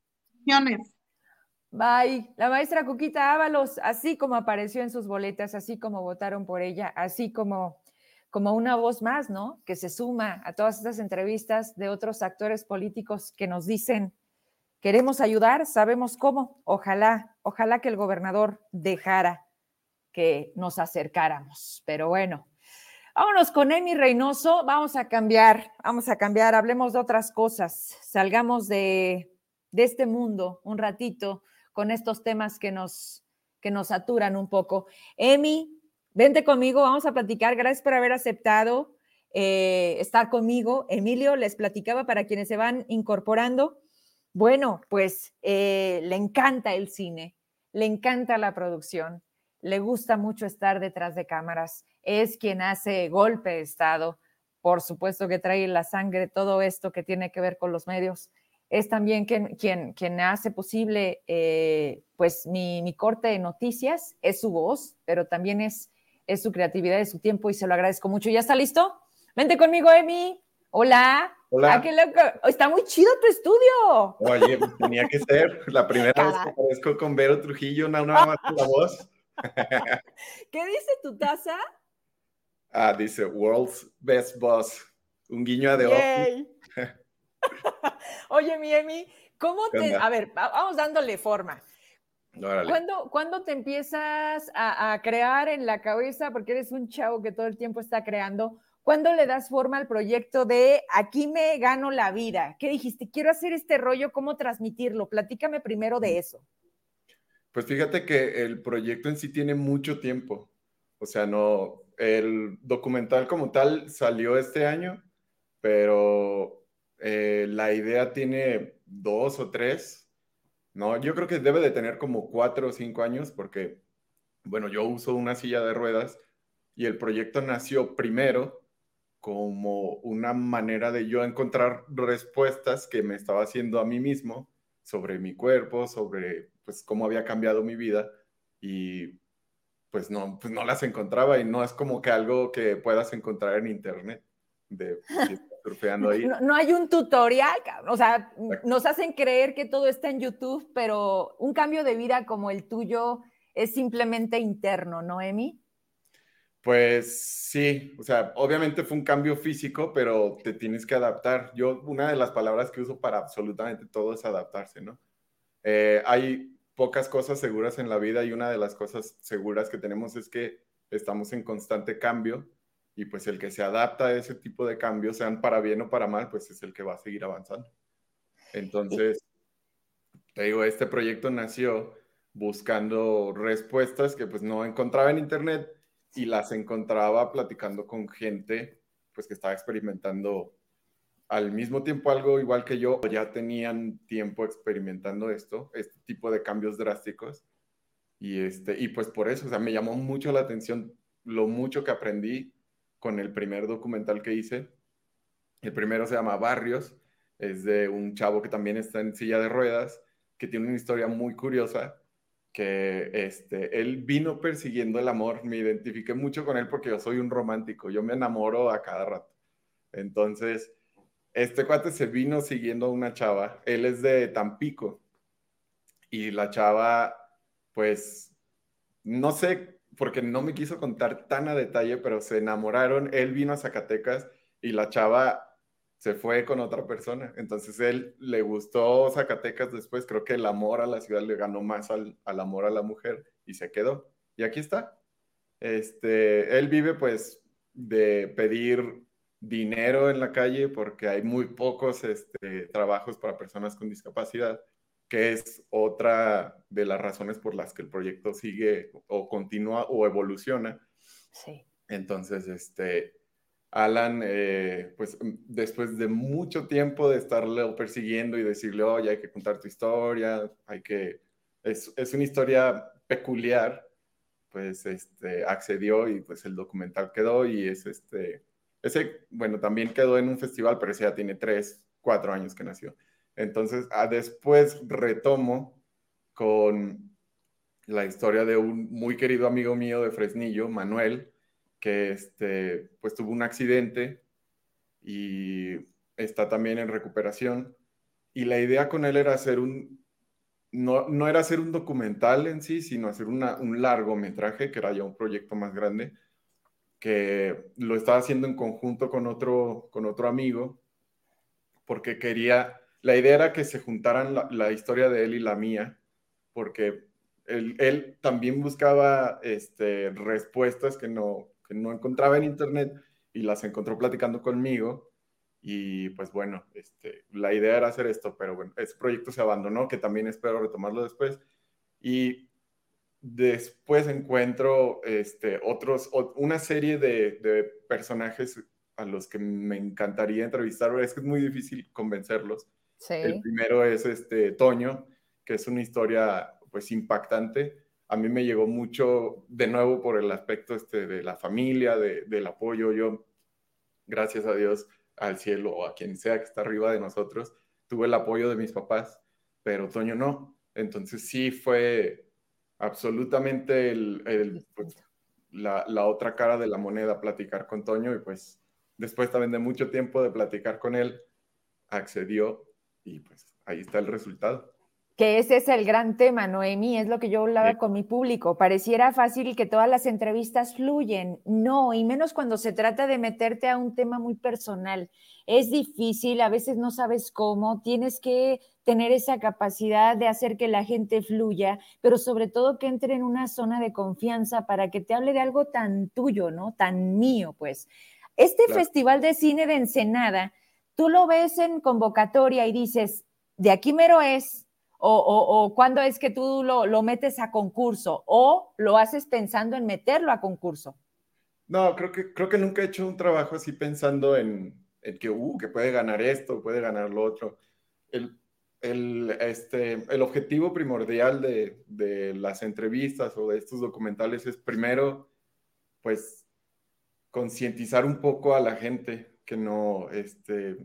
Bye. La maestra Cuquita Ábalos, así como apareció en sus boletas, así como votaron por ella, así como, como una voz más, ¿no? Que se suma a todas estas entrevistas de otros actores políticos que nos dicen, queremos ayudar, sabemos cómo. Ojalá, ojalá que el gobernador dejara que nos acercáramos. Pero bueno, vámonos con Emi Reynoso, vamos a cambiar, vamos a cambiar, hablemos de otras cosas, salgamos de, de este mundo un ratito con estos temas que nos, que nos saturan un poco. Emi, vente conmigo, vamos a platicar. Gracias por haber aceptado eh, estar conmigo. Emilio, les platicaba para quienes se van incorporando. Bueno, pues eh, le encanta el cine, le encanta la producción, le gusta mucho estar detrás de cámaras, es quien hace golpe de Estado, por supuesto que trae la sangre todo esto que tiene que ver con los medios es también quien, quien, quien hace posible eh, pues mi, mi, corte de noticias, es su voz, pero también es, es su creatividad, es su tiempo y se lo agradezco mucho. ¿Ya está listo? Vente conmigo, Emi. Hola. Hola. Ah, qué loco. Está muy chido tu estudio. Oye, tenía que ser la primera vez que aparezco con Vero Trujillo, una nueva más la voz. ¿Qué dice tu taza? Ah, dice World's Best Boss. Un guiño a The Oye, mi Emi, ¿cómo te... A ver, vamos dándole forma. ¿Cuándo, ¿Cuándo, te empiezas a, a, crear en la cabeza, porque eres un chavo que todo el tiempo está creando, ¿cuándo le das forma al proyecto de aquí me gano la vida? ¿Qué dijiste? Quiero hacer este rollo, ¿cómo transmitirlo? Platícame primero de eso. Pues fíjate que el proyecto en sí tiene mucho tiempo. O sea, no, el documental como tal salió este año, pero eh, la idea tiene dos o tres, ¿no? Yo creo que debe de tener como cuatro o cinco años porque, bueno, yo uso una silla de ruedas y el proyecto nació primero como una manera de yo encontrar respuestas que me estaba haciendo a mí mismo sobre mi cuerpo, sobre pues cómo había cambiado mi vida y pues no, pues no las encontraba y no es como que algo que puedas encontrar en internet de No, hay un tutorial, o sea, nos hacen creer que todo está en YouTube, pero un cambio de vida como el tuyo es simplemente interno, ¿no, Emi? Pues sí, o sea, obviamente fue un cambio físico, pero te tienes que adaptar. Yo, una de las palabras que uso para absolutamente todo es adaptarse, ¿no? Eh, hay pocas cosas seguras en la vida y una de las cosas seguras que tenemos es que estamos en constante cambio y pues el que se adapta a ese tipo de cambios, sean para bien o para mal, pues es el que va a seguir avanzando. Entonces, te digo, este proyecto nació buscando respuestas que pues no encontraba en internet y las encontraba platicando con gente pues que estaba experimentando al mismo tiempo algo igual que yo, ya tenían tiempo experimentando esto, este tipo de cambios drásticos. Y, este, y pues por eso, o sea, me llamó mucho la atención lo mucho que aprendí con el primer documental que hice. El primero se llama Barrios, es de un chavo que también está en silla de ruedas, que tiene una historia muy curiosa, que este, él vino persiguiendo el amor, me identifiqué mucho con él porque yo soy un romántico, yo me enamoro a cada rato. Entonces, este cuate se vino siguiendo a una chava, él es de Tampico, y la chava, pues, no sé porque no me quiso contar tan a detalle, pero se enamoraron, él vino a Zacatecas y la chava se fue con otra persona. Entonces él le gustó Zacatecas después, creo que el amor a la ciudad le ganó más al, amor a la mujer y se quedó. Y aquí está. Este, él vive pues de pedir dinero en la calle porque hay muy pocos este, trabajos para personas con discapacidad que es otra de las razones por las que el proyecto sigue o continúa o evoluciona. Sí. Entonces, este, Alan, eh, pues después de mucho tiempo de estarle persiguiendo y decirle, oye, hay que contar tu historia, hay que, es, es una historia peculiar, pues este, accedió y pues el documental quedó y es este, Ese, bueno, también quedó en un festival, pero ese ya tiene tres, cuatro años que nació. Entonces, ah, después retomo con la historia de un muy querido amigo mío de Fresnillo, Manuel, que este, pues tuvo un accidente y está también en recuperación. Y la idea con él era hacer un, no, no era hacer un documental en sí, sino hacer una, un largometraje, que era ya un proyecto más grande, que lo estaba haciendo en conjunto con otro, con otro amigo, porque quería, la idea era que se juntaran la, historia de él y la mía, porque él, él también buscaba este, respuestas que no, que no encontraba en internet y las encontró platicando conmigo. Y pues bueno, este, la idea era hacer esto, pero bueno, ese proyecto se abandonó, que también espero retomarlo después. Y después encuentro este, otros, una serie de, de, personajes a los que me encantaría entrevistar, es que es muy difícil convencerlos. Sí. El primero es este Toño, que es una historia pues impactante. A mí me llegó mucho, de nuevo, por el aspecto este, de la familia, de, del apoyo. Yo, gracias a Dios, al cielo o a quien sea que está arriba de nosotros, tuve el apoyo de mis papás, pero Toño no. Entonces sí fue absolutamente el, el, pues, la, la, otra cara de la moneda platicar con Toño y pues después también de mucho tiempo de platicar con él, accedió y pues ahí está el resultado. Que ese es el gran tema, Noemi, es lo que yo hablaba sí. con mi público. Pareciera fácil que todas las entrevistas fluyen. No, y menos cuando se trata de meterte a un tema muy personal. Es difícil, a veces no sabes cómo, tienes que tener esa capacidad de hacer que la gente fluya, pero sobre todo que entre en una zona de confianza para que te hable de algo tan tuyo, ¿no? Tan mío, pues. Este claro. Festival de Cine de Ensenada, tú lo ves en convocatoria y dices, de aquí mero es, o, o, o cuándo es que tú lo, lo, metes a concurso o lo haces pensando en meterlo a concurso? No, creo que, creo que nunca he hecho un trabajo así pensando en, en que, uh, que puede ganar esto, puede ganar lo otro. El, el, este, el objetivo primordial de, de, las entrevistas o de estos documentales es primero, pues, concientizar un poco a la gente que no, este,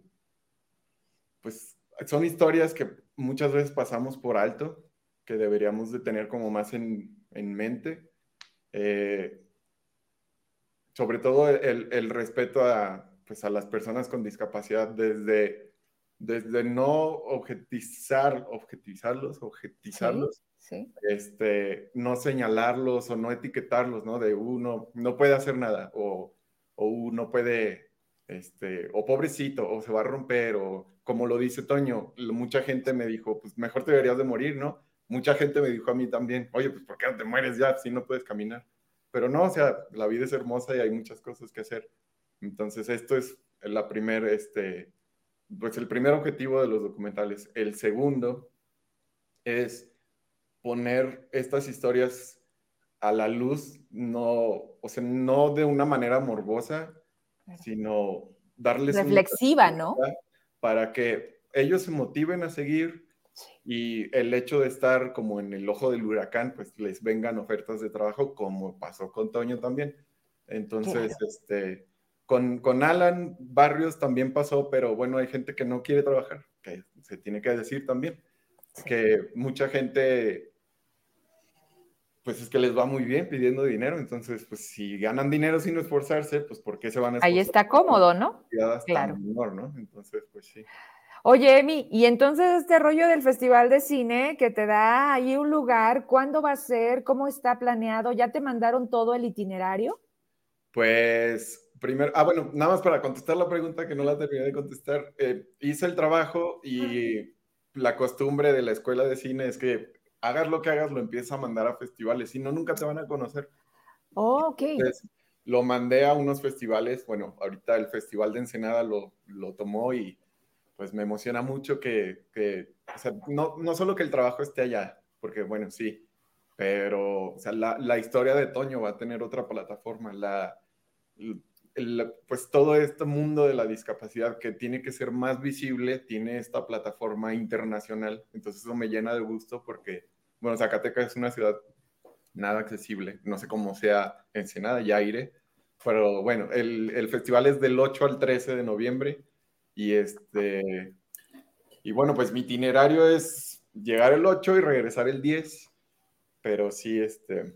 pues, son historias que muchas veces pasamos por alto, que deberíamos de tener como más en, en mente. Eh, sobre todo el, el, respeto a, pues a las personas con discapacidad desde, desde no objetizar, objetizarlos, objetizarlos, sí, sí. Este, no señalarlos o no etiquetarlos, ¿no? De uno no puede hacer nada o, o uno puede, este, o pobrecito, o se va a romper, o como lo dice Toño, mucha gente me dijo, pues mejor te deberías de morir, ¿no? Mucha gente me dijo a mí también, oye, pues ¿por qué no te mueres ya si no puedes caminar? Pero no, o sea, la vida es hermosa y hay muchas cosas que hacer. Entonces, esto es la primer, este, pues el primer objetivo de los documentales. El segundo es poner estas historias a la luz, no, o sea, no de una manera morbosa, sino darles... Reflexiva, ¿no? para que ellos se motiven a seguir y el hecho de estar como en el ojo del huracán, pues les vengan ofertas de trabajo, como pasó con Toño también. Entonces, claro. este, con, con, Alan Barrios también pasó, pero bueno, hay gente que no quiere trabajar, que se tiene que decir también, sí. que mucha gente, pues es que les va muy bien pidiendo dinero, entonces, pues si ganan dinero sin esforzarse, pues ¿por qué se van a esforzar? Ahí está cómodo, ¿no? Claro. Menor, ¿no? Entonces, pues sí. Oye, Emi, y entonces este rollo del Festival de Cine que te da ahí un lugar, ¿cuándo va a ser? ¿Cómo está planeado? ¿Ya te mandaron todo el itinerario? Pues primero, ah, bueno, nada más para contestar la pregunta que no la terminé de contestar, eh, hice el trabajo y la costumbre de la escuela de cine es que hagas lo que hagas, lo empiezas a mandar a festivales, si no, nunca te van a conocer. Oh, ok. Entonces, lo mandé a unos festivales, bueno, ahorita el Festival de Ensenada lo, lo tomó y pues me emociona mucho que, que o sea, no, no, solo que el trabajo esté allá, porque bueno, sí, pero o sea, la, la, historia de Toño va a tener otra plataforma, la, pues todo este mundo de la discapacidad que tiene que ser más visible, tiene esta plataforma internacional, entonces eso me llena de gusto porque, bueno, Zacatecas es una ciudad nada accesible, no sé cómo sea Ensenada, ya iré, pero bueno, el, el, festival es del 8 al 13 de noviembre y este, y bueno, pues mi itinerario es llegar el 8 y regresar el 10, pero sí, este,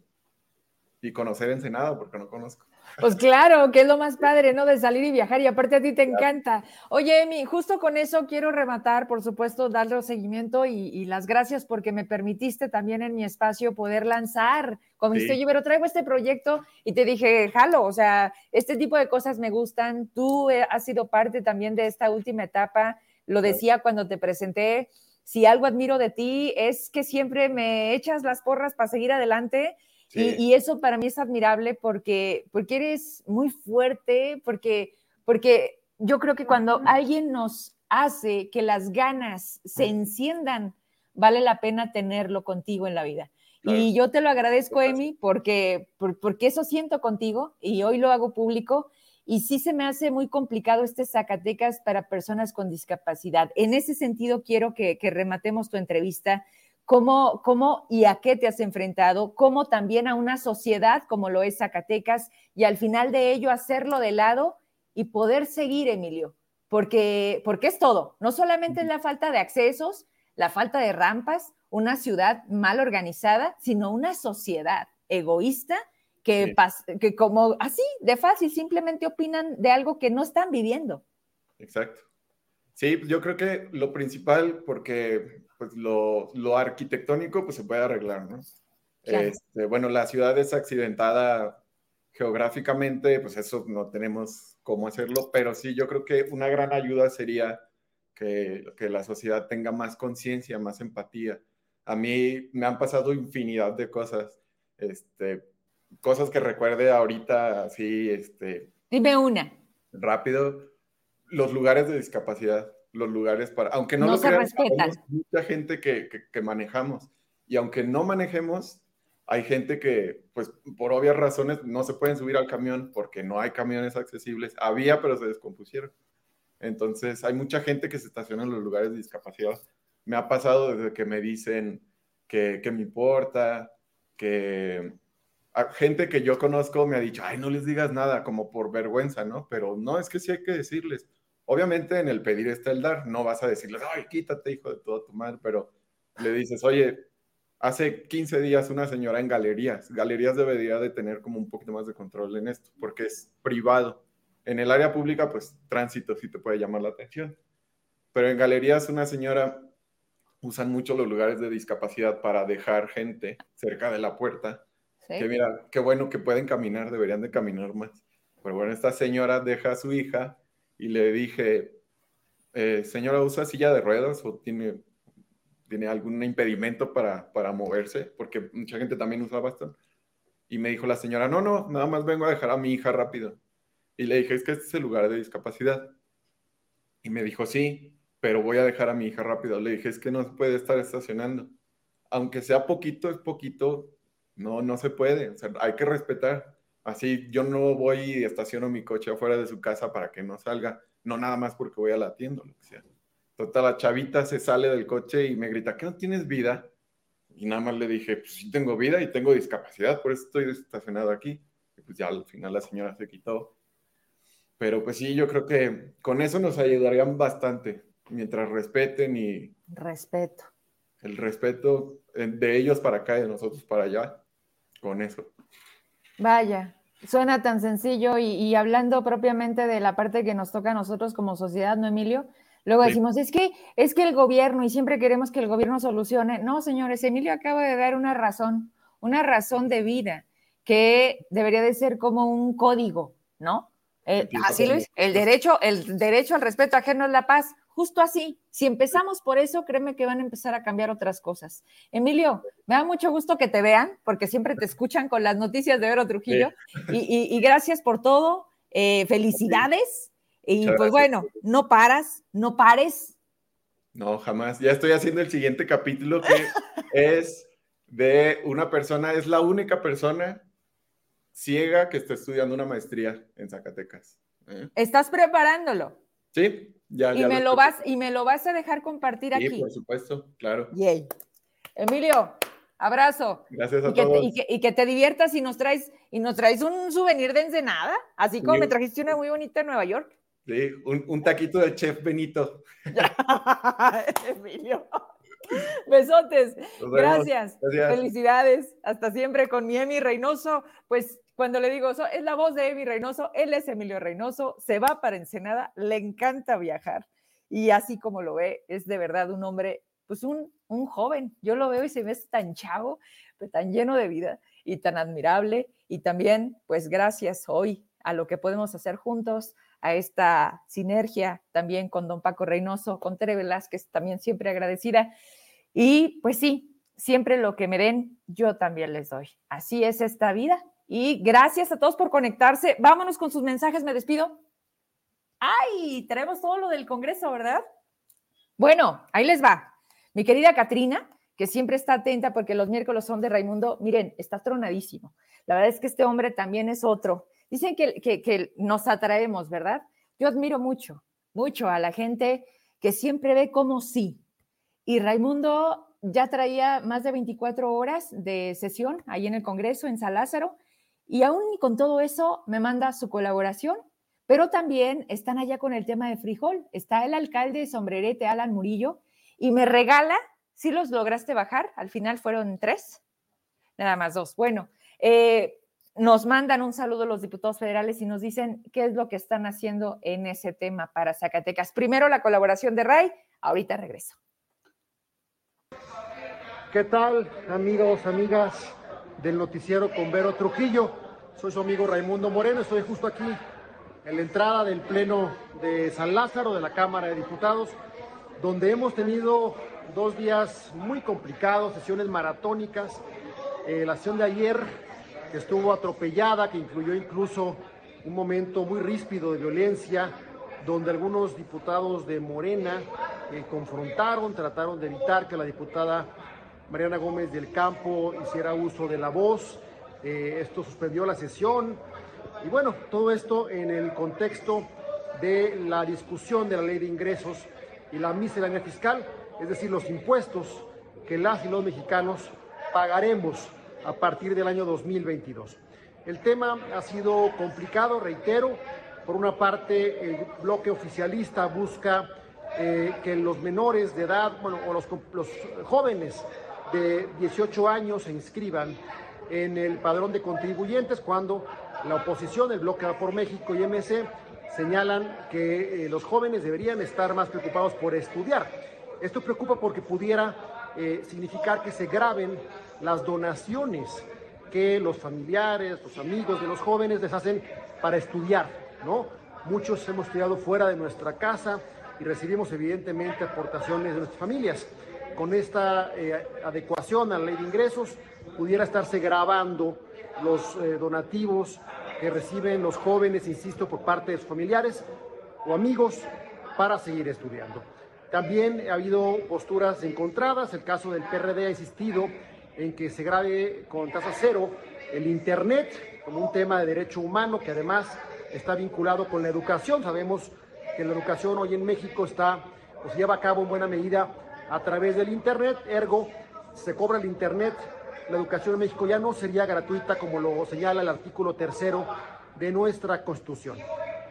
y conocer Ensenada porque no conozco. Pues claro, que es lo más padre, ¿no? De salir y viajar, y aparte a ti te encanta. Oye, Emi, justo con eso quiero rematar, por supuesto, darle seguimiento y, las gracias porque me permitiste también en mi espacio poder lanzar. Como sí. yo, pero traigo este proyecto y te dije, jalo, o sea, este tipo de cosas me gustan. Tú eh, has sido parte también de esta última etapa, lo decía cuando te presenté. Si algo admiro de ti es que siempre me echas las porras para seguir adelante y, eso para mí es admirable porque, porque eres muy fuerte, porque, porque yo creo que cuando alguien nos hace que las ganas se enciendan, vale la pena tenerlo contigo en la vida. Y yo te lo agradezco, Emi, porque, porque eso siento contigo y hoy lo hago público. Y sí se me hace muy complicado este Zacatecas para personas con discapacidad. En ese sentido, quiero que, que rematemos tu entrevista cómo, cómo y a qué te has enfrentado, cómo también a una sociedad como lo es Zacatecas y al final de ello hacerlo de lado y poder seguir, Emilio, porque, porque es todo, no solamente es la falta de accesos, la falta de rampas, una ciudad mal organizada, sino una sociedad egoísta que, que como así, de fácil, simplemente opinan de algo que no están viviendo. Exacto. Sí, yo creo que lo principal, porque pues lo, lo, arquitectónico pues se puede arreglar, ¿no? Este, bueno, la ciudad es accidentada geográficamente, pues eso no tenemos cómo hacerlo, pero sí, yo creo que una gran ayuda sería que, que la sociedad tenga más conciencia, más empatía. A mí me han pasado infinidad de cosas, este, cosas que recuerde ahorita así, este... Dime una. Rápido, los lugares de discapacidad los lugares para, aunque no, lo se respetan. mucha gente que, que, manejamos y aunque no manejemos, hay gente que, pues por obvias razones, no se pueden subir al camión porque no hay camiones accesibles. Había, pero se descompusieron. Entonces, hay mucha gente que se estaciona en los lugares de discapacidad. Me ha pasado desde que me dicen que, que me importa, que gente que yo conozco me ha dicho, ay, no les digas nada, como por vergüenza, ¿no? Pero no, es que sí hay que decirles Obviamente en el pedir está el dar, no vas a decirles, ay, quítate, hijo de toda tu madre, pero le dices, oye, hace 15 días una señora en galerías, galerías debería de tener como un poquito más de control en esto, porque es privado. En el área pública, pues tránsito sí te puede llamar la atención, pero en galerías una señora usan mucho los lugares de discapacidad para dejar gente cerca de la puerta. Que mira, qué bueno que pueden caminar, deberían de caminar más. Pero bueno, esta señora deja a su hija y le dije, eh, señora, ¿usa silla de ruedas o tiene, tiene algún impedimento para, para moverse? Porque mucha gente también usa bastón. Y me dijo la señora, no, no, nada más vengo a dejar a mi hija rápido. Y le dije, es que este es el lugar de discapacidad. Y me dijo, sí, pero voy a dejar a mi hija rápido. Le dije, es que no se puede estar estacionando. Aunque sea poquito, es poquito, no, no se puede. Hay que respetar. Así yo no voy y estaciono mi coche afuera de su casa para que no salga, no nada más porque voy a la tienda, lo que sea. Total, la chavita se sale del coche y me grita, ¿qué no tienes vida? Y nada más le dije, pues sí tengo vida y tengo discapacidad, por eso estoy estacionado aquí. Y pues ya al final la señora se quitó. Pero pues sí, yo creo que con eso nos ayudarían bastante, mientras respeten y... Respeto. El respeto de ellos para acá y de nosotros para allá, con eso. Vaya, suena tan sencillo y, hablando propiamente de la parte que nos toca a nosotros como sociedad, ¿no, Emilio? Luego decimos, es que, es que el gobierno, y siempre queremos que el gobierno solucione. No, señores, Emilio acaba de dar una razón, una razón de vida, que debería de ser como un código, ¿no? Eh, así lo es, el derecho, el derecho al respeto ajeno es la paz. Justo así, si empezamos por eso, créeme que van a empezar a cambiar otras cosas. Emilio, me da mucho gusto que te vean, porque siempre te escuchan con las noticias de Vero Trujillo. Y, gracias por todo. Eh, felicidades. Y pues bueno, no paras, no pares. No, jamás. Ya estoy haciendo el siguiente capítulo que es de una persona, es la única persona ciega que está estudiando una maestría en Zacatecas. ¿eh? ¿Estás preparándolo? Sí, y, me lo vas, y me lo vas a dejar compartir aquí. Sí, por supuesto, claro. Yay. Emilio, Abrazo. Gracias a y que, todos. Te, y, que, te diviertas y nos traes y nos traes un souvenir de Ensenada, así como me trajiste una muy bonita en Nueva York. Sí, un, un taquito del chef Benito. Emilio. Besotes. Gracias. Gracias. Felicidades. Hasta siempre con mi Emi Reynoso. Pues cuando le digo, es la voz de Emi Reynoso, él es Emilio Reynoso, se va para Ensenada, le encanta viajar. Y así como lo ve, es de verdad un hombre, pues un, un joven. Yo lo veo y se ve tan chavo, pero tan lleno de vida y tan admirable. Y también, pues gracias hoy a lo que podemos hacer juntos, a esta sinergia también con don Paco Reynoso, con Tere Velázquez, también siempre agradecida. Y pues sí, siempre lo que me den, yo también les doy. Así es esta vida. Y gracias a todos por conectarse. Vámonos con sus mensajes, me despido. ¡Ay! Tenemos todo lo del Congreso, ¿verdad? Bueno, ahí les va. Mi querida Katrina, que siempre está atenta porque los miércoles son de Raimundo, miren, está tronadísimo. La verdad es que este hombre también es otro. Dicen que, que, que nos atraemos, ¿verdad? Yo admiro mucho, mucho a la gente que siempre ve como sí. Y Raimundo ya traía más de 24 horas de sesión ahí en el Congreso, en San Lázaro, y aún con todo eso me manda su colaboración, pero también están allá con el tema de frijol. Está el alcalde de Sombrerete, Alan Murillo, y me regala, si los lograste bajar, al final fueron tres, nada más dos. Bueno, eh, nos mandan un saludo los diputados federales y nos dicen qué es lo que están haciendo en ese tema para Zacatecas. Primero la colaboración de Ray, ahorita regreso. ¿Qué tal, amigos, amigas del noticiero con Vero Trujillo? Soy su amigo Raimundo Moreno, estoy justo aquí en la entrada del Pleno de San Lázaro de la Cámara de Diputados, donde hemos tenido dos días muy complicados, sesiones maratónicas. Eh, la sesión de ayer, que estuvo atropellada, que incluyó incluso un momento muy ríspido de violencia, donde algunos diputados de Morena eh, confrontaron, trataron de evitar que la diputada Mariana Gómez del Campo hiciera uso de la voz. Eh, esto suspendió la sesión. Y bueno, todo esto en el contexto de la discusión de la ley de ingresos y la miscelánea fiscal, es decir, los impuestos que las y los mexicanos pagaremos a partir del año 2022. El tema ha sido complicado, reitero. Por una parte, el bloque oficialista busca eh, que los menores de edad, bueno, o los, los jóvenes de 18 años se inscriban en el padrón de contribuyentes cuando la oposición, el bloque por México y MC, señalan que eh, los jóvenes deberían estar más preocupados por estudiar. Esto preocupa porque pudiera eh, significar que se graben las donaciones que los familiares, los amigos de los jóvenes les hacen para estudiar, ¿no? Muchos hemos estudiado fuera de nuestra casa y recibimos evidentemente aportaciones de nuestras familias con esta eh, adecuación a la ley de ingresos, pudiera estarse grabando los eh, donativos que reciben los jóvenes, insisto, por parte de sus familiares o amigos para seguir estudiando. También ha habido posturas encontradas, el caso del PRD ha insistido en que se grabe con tasa cero el Internet como un tema de derecho humano que además está vinculado con la educación. Sabemos que la educación hoy en México está, o se lleva a cabo en buena medida a través del Internet, ergo se cobra el Internet, la educación en México ya no sería gratuita como lo señala el artículo tercero de nuestra Constitución.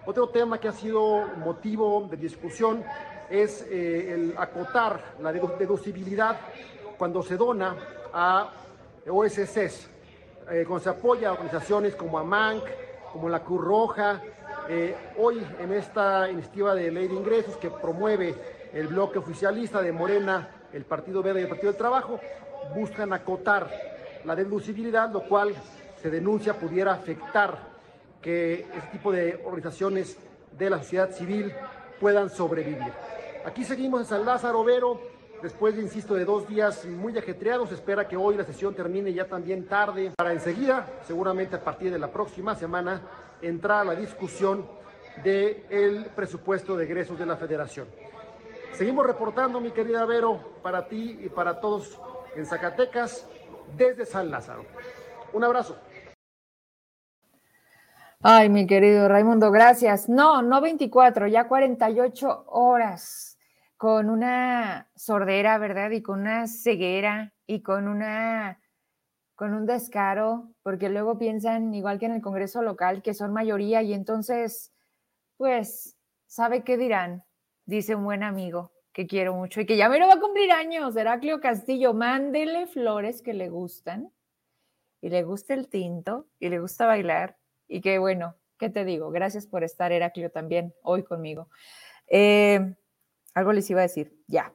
Otro tema que ha sido motivo de discusión es eh, el acotar la deducibilidad cuando se dona a OSCs, eh, cuando se apoya a organizaciones como AMANC, como la Cruz Roja. Eh, hoy en esta iniciativa de ley de ingresos que promueve el bloque oficialista de Morena, el Partido Verde y el Partido del Trabajo, buscan acotar la deducibilidad, lo cual se denuncia pudiera afectar que este tipo de organizaciones de la sociedad civil puedan sobrevivir. Aquí seguimos en San Lázaro Vero, después, de, insisto, de dos días muy ajetreados, espera que hoy la sesión termine ya también tarde, para enseguida, seguramente a partir de la próxima semana, entrar a la discusión del presupuesto de egresos de la federación. Seguimos reportando, mi querida Vero, para ti y para todos en Zacatecas, desde San Lázaro. Un abrazo. Ay, mi querido Raimundo, gracias. No, no 24, ya 48 horas con una sordera, ¿verdad? Y con una ceguera y con una con un descaro, porque luego piensan, igual que en el Congreso local, que son mayoría y entonces, pues, ¿sabe qué dirán? Dice un buen amigo que quiero mucho y que ya me lo va a cumplir años, Heraclio Castillo, mándele flores que le gustan y le gusta el tinto y le gusta bailar y que bueno, ¿qué te digo? Gracias por estar, Heraclio, también hoy conmigo. Eh, algo les iba a decir, ya.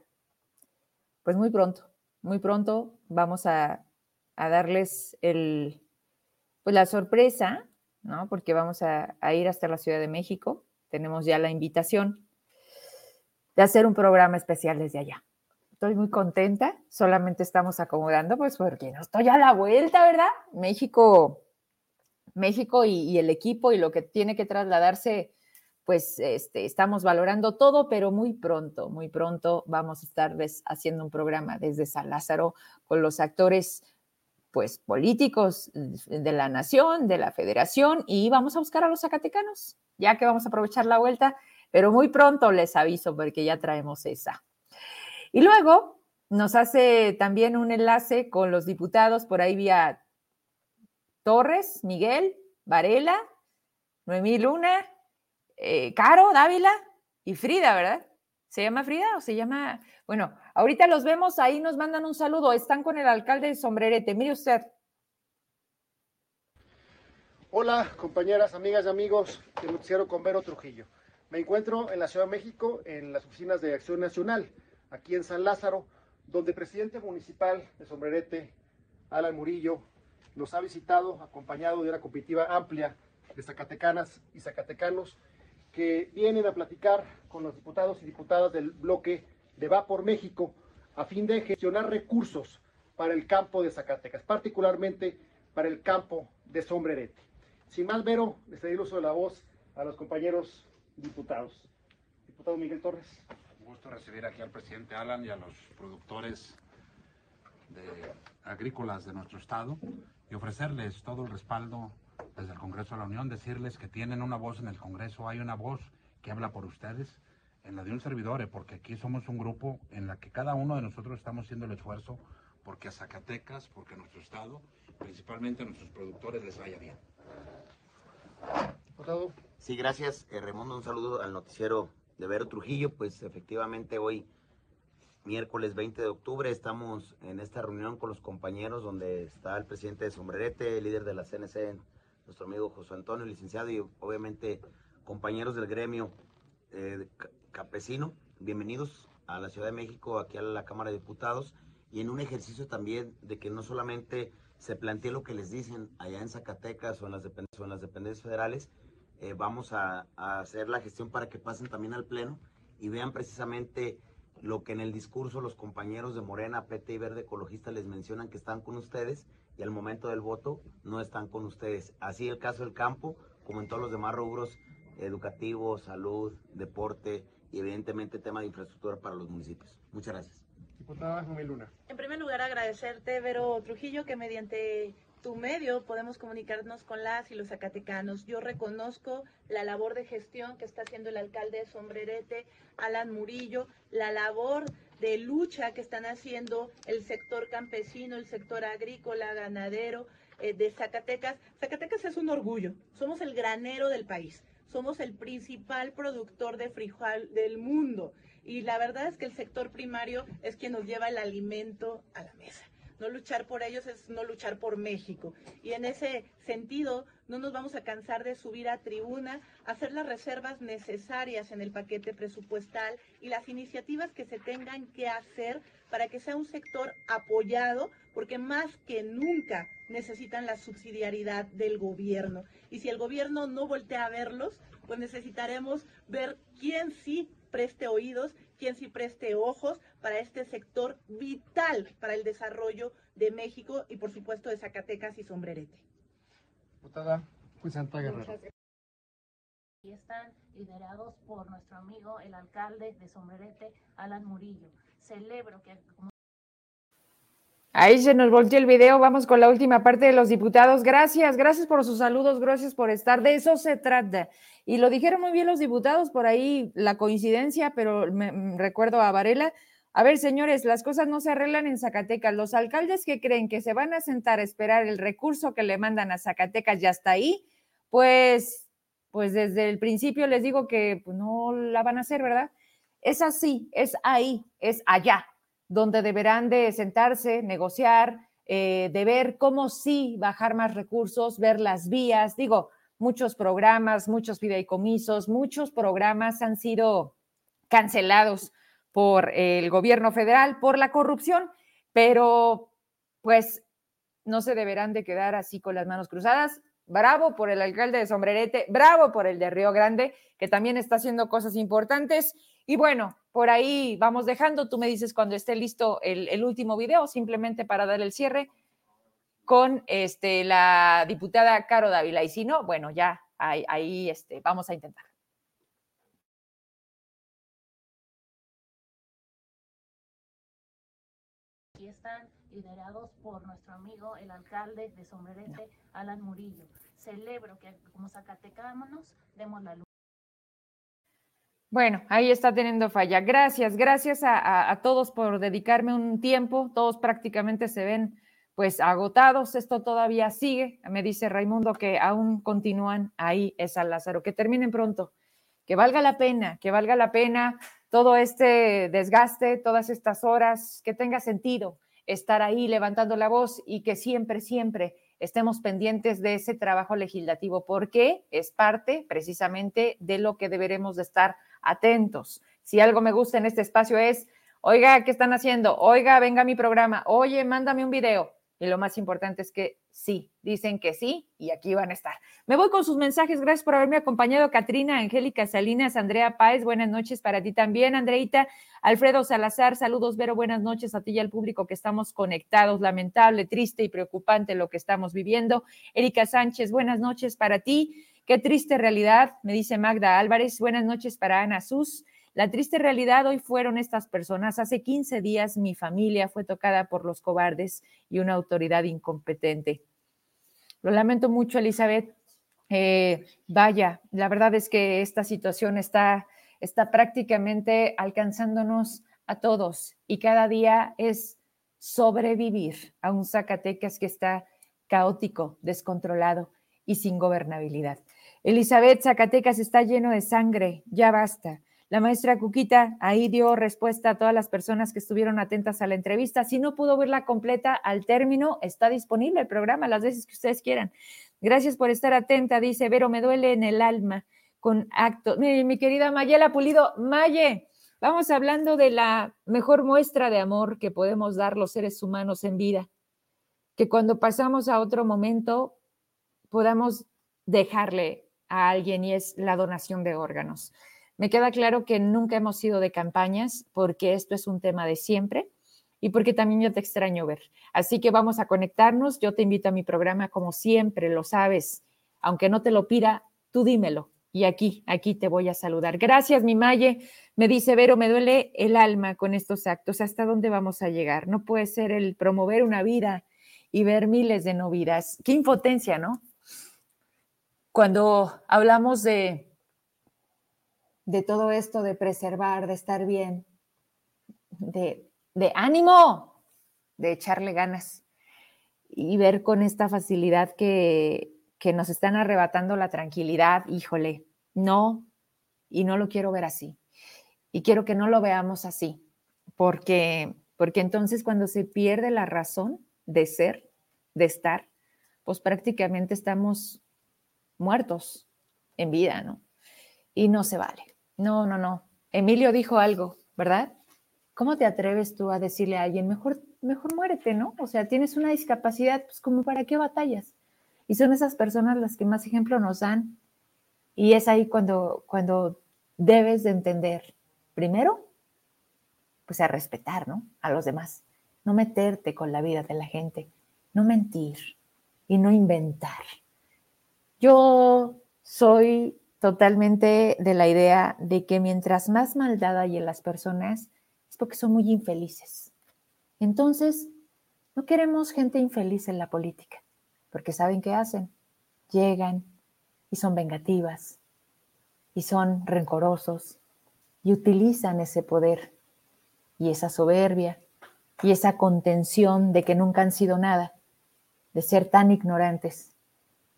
Pues muy pronto, muy pronto vamos a a darles el, pues la sorpresa, ¿no? Porque vamos a, ir hasta la Ciudad de México. Tenemos ya la invitación de hacer un programa especial desde allá. Estoy muy contenta, solamente estamos acomodando, pues porque no estoy a la vuelta, ¿verdad? México, México y, el equipo y lo que tiene que trasladarse, pues este, estamos valorando todo, pero muy pronto, muy pronto vamos a estar haciendo un programa desde San Lázaro con los actores pues políticos de la nación, de la federación, y vamos a buscar a los zacatecanos, ya que vamos a aprovechar la vuelta, pero muy pronto les aviso porque ya traemos esa. Y luego nos hace también un enlace con los diputados por ahí vía Torres, Miguel, Varela, Noemí Luna, eh, Caro, Dávila y Frida, ¿verdad? ¿Se llama Frida o se llama? Bueno, ahorita los vemos, ahí nos mandan un saludo. Están con el alcalde de Sombrerete. Mire usted. Hola, compañeras, amigas y amigos del noticiero Convero Trujillo. Me encuentro en la Ciudad de México, en las oficinas de Acción Nacional, aquí en San Lázaro, donde el presidente municipal de Sombrerete, Alan Murillo, nos ha visitado acompañado de una comitiva amplia de zacatecanas y zacatecanos que vienen a platicar con los diputados y diputadas del bloque de Va por México a fin de gestionar recursos para el campo de Zacatecas, particularmente para el campo de Sombrerete. Sin más, Vero, les doy el uso de la voz a los compañeros diputados. Diputado Miguel Torres. Un gusto recibir aquí al presidente Alan y a los productores agrícolas de nuestro estado y ofrecerles todo el respaldo desde el Congreso de la Unión, decirles que tienen una voz en el Congreso, hay una voz que habla por ustedes, en la de un servidor, eh, porque aquí somos un grupo en la que cada uno de nosotros estamos haciendo el esfuerzo porque a Zacatecas, porque a nuestro estado, principalmente a nuestros productores les vaya bien. Sí, gracias, eh. Un saludo al noticiero de Vero Trujillo. Pues efectivamente hoy, miércoles 20 de octubre, estamos en esta reunión con los compañeros donde está el presidente de Sombrerete, el líder de la CNC nuestro amigo José Antonio, licenciado, y obviamente compañeros del gremio eh, campesino. Bienvenidos a la Ciudad de México, aquí a la Cámara de Diputados, y en un ejercicio también de que no solamente se plantee lo que les dicen allá en Zacatecas o en las, dependencias, en las dependencias federales, eh, vamos a, a hacer la gestión para que pasen también al Pleno y vean precisamente lo que en el discurso los compañeros de Morena, PT y Verde Ecologista les mencionan que están con ustedes y al momento del voto no están con ustedes. Así el caso del campo, como en todos los demás rubros educativos, salud, deporte y evidentemente tema de infraestructura para los municipios. Muchas gracias. Diputada Luna. En primer lugar, agradecerte, Vero Trujillo, que mediante tu medio podemos comunicarnos con las y los zacatecanos. Yo reconozco la labor de gestión que está haciendo el alcalde de Sombrerete, Alan Murillo, la labor de lucha que están haciendo el sector campesino, el sector agrícola, ganadero eh, de Zacatecas. Zacatecas es un orgullo, somos el granero del país, somos el principal productor de frijol del mundo y la verdad es que el sector primario es quien nos lleva el alimento a la mesa. No luchar por ellos es no luchar por México. Y en ese sentido, no nos vamos a cansar de subir a tribuna, hacer las reservas necesarias en el paquete presupuestal y las iniciativas que se tengan que hacer para que sea un sector apoyado, porque más que nunca necesitan la subsidiariedad del gobierno. Y si el gobierno no voltea a verlos, pues necesitaremos ver quién sí preste oídos quien sí preste ojos para este sector vital para el desarrollo de México y por supuesto de Zacatecas y Sombrerete. Diputada Santa Guerrero. Y están liderados por nuestro amigo el alcalde de Sombrerete, Alan Murillo. Celebro que Ahí se nos volteó el video. Vamos con la última parte de los diputados. Gracias, gracias por sus saludos, gracias por estar. De eso se trata. Y lo dijeron muy bien los diputados por ahí, la coincidencia, pero me, me recuerdo a Varela. A ver, señores, las cosas no se arreglan en Zacatecas. Los alcaldes que creen que se van a sentar a esperar el recurso que le mandan a Zacatecas ya está ahí, pues, pues desde el principio les digo que pues, no la van a hacer, ¿verdad? Es así, es ahí, es allá donde deberán de sentarse, negociar, eh, de ver cómo sí bajar más recursos, ver las vías. Digo, muchos programas, muchos fideicomisos, muchos programas han sido cancelados por el gobierno federal por la corrupción, pero pues no se deberán de quedar así con las manos cruzadas. Bravo por el alcalde de Sombrerete, bravo por el de Río Grande, que también está haciendo cosas importantes. Y bueno, por ahí vamos dejando. Tú me dices cuando esté listo el, último video, simplemente para dar el cierre con este, la diputada Caro Dávila. Y si no, bueno, ya ahí, ahí este, vamos a intentar. Y están liderados por nuestro amigo, el alcalde de Sombrerete, Alan Murillo. Celebro que como Zacatecanos demos la luz. Bueno, ahí está teniendo falla. Gracias, gracias a, todos por dedicarme un tiempo. Todos prácticamente se ven pues agotados. Esto todavía sigue. Me dice Raimundo que aún continúan ahí, es San Lázaro. Que terminen pronto, que valga la pena, que valga la pena todo este desgaste, todas estas horas, que tenga sentido estar ahí levantando la voz y que siempre, siempre estemos pendientes de ese trabajo legislativo, porque es parte precisamente de lo que deberemos de estar atentos. Si algo me gusta en este espacio es, oiga, ¿qué están haciendo? Oiga, venga a mi programa. Oye, mándame un video. Y lo más importante es que sí, dicen que sí y aquí van a estar. Me voy con sus mensajes. Gracias por haberme acompañado, Katrina, Angélica Salinas, Andrea Páez. Buenas noches para ti también, Andreita. Alfredo Salazar, saludos, Vero. Buenas noches a ti y al público que estamos conectados. Lamentable, triste y preocupante lo que estamos viviendo. Erika Sánchez, buenas noches para ti. Qué triste realidad, me dice Magda Álvarez. Buenas noches para Ana Sus. La triste realidad hoy fueron estas personas. Hace 15 días mi familia fue tocada por los cobardes y una autoridad incompetente. Lo lamento mucho, Elizabeth. Eh, vaya, la verdad es que esta situación está, está prácticamente alcanzándonos a todos y cada día es sobrevivir a un Zacatecas que está caótico, descontrolado y sin gobernabilidad. Elizabeth Zacatecas está lleno de sangre, ya basta. La maestra Cuquita ahí dio respuesta a todas las personas que estuvieron atentas a la entrevista. Si no pudo verla completa al término, está disponible el programa las veces que ustedes quieran. Gracias por estar atenta, dice Vero, me duele en el alma con acto. Mi, mi querida Mayela Pulido, Maye, vamos hablando de la mejor muestra de amor que podemos dar los seres humanos en vida, que cuando pasamos a otro momento podamos dejarle a alguien y es la donación de órganos. Me queda claro que nunca hemos sido de campañas porque esto es un tema de siempre y porque también yo te extraño ver. Así que vamos a conectarnos. Yo te invito a mi programa como siempre, lo sabes. Aunque no te lo pida, tú dímelo. Y aquí, aquí te voy a saludar. Gracias, mi Maye. Me dice Vero, me duele el alma con estos actos. ¿Hasta dónde vamos a llegar? No puede ser el promover una vida y ver miles de no vidas. Qué impotencia, ¿no? Cuando hablamos de, de todo esto, de preservar, de estar bien, de, de ánimo, de echarle ganas y ver con esta facilidad que, que nos están arrebatando la tranquilidad, híjole, no, y no lo quiero ver así. Y quiero que no lo veamos así, porque, porque entonces cuando se pierde la razón de ser, de estar, pues prácticamente estamos muertos en vida, ¿no? Y no se vale. No, no, no. Emilio dijo algo, ¿verdad? ¿Cómo te atreves tú a decirle a alguien, mejor, mejor muérete, ¿no? O sea, tienes una discapacidad, pues como para qué batallas. Y son esas personas las que más ejemplo nos dan. Y es ahí cuando, cuando debes de entender, primero, pues a respetar, ¿no? A los demás. No meterte con la vida de la gente, no mentir y no inventar. Yo soy totalmente de la idea de que mientras más maldad hay en las personas es porque son muy infelices. Entonces, No queremos gente infeliz en la política, porque saben qué hacen. Llegan y son vengativas, y son rencorosos, y utilizan ese poder y esa soberbia y esa contención de que nunca han sido nada, de ser tan ignorantes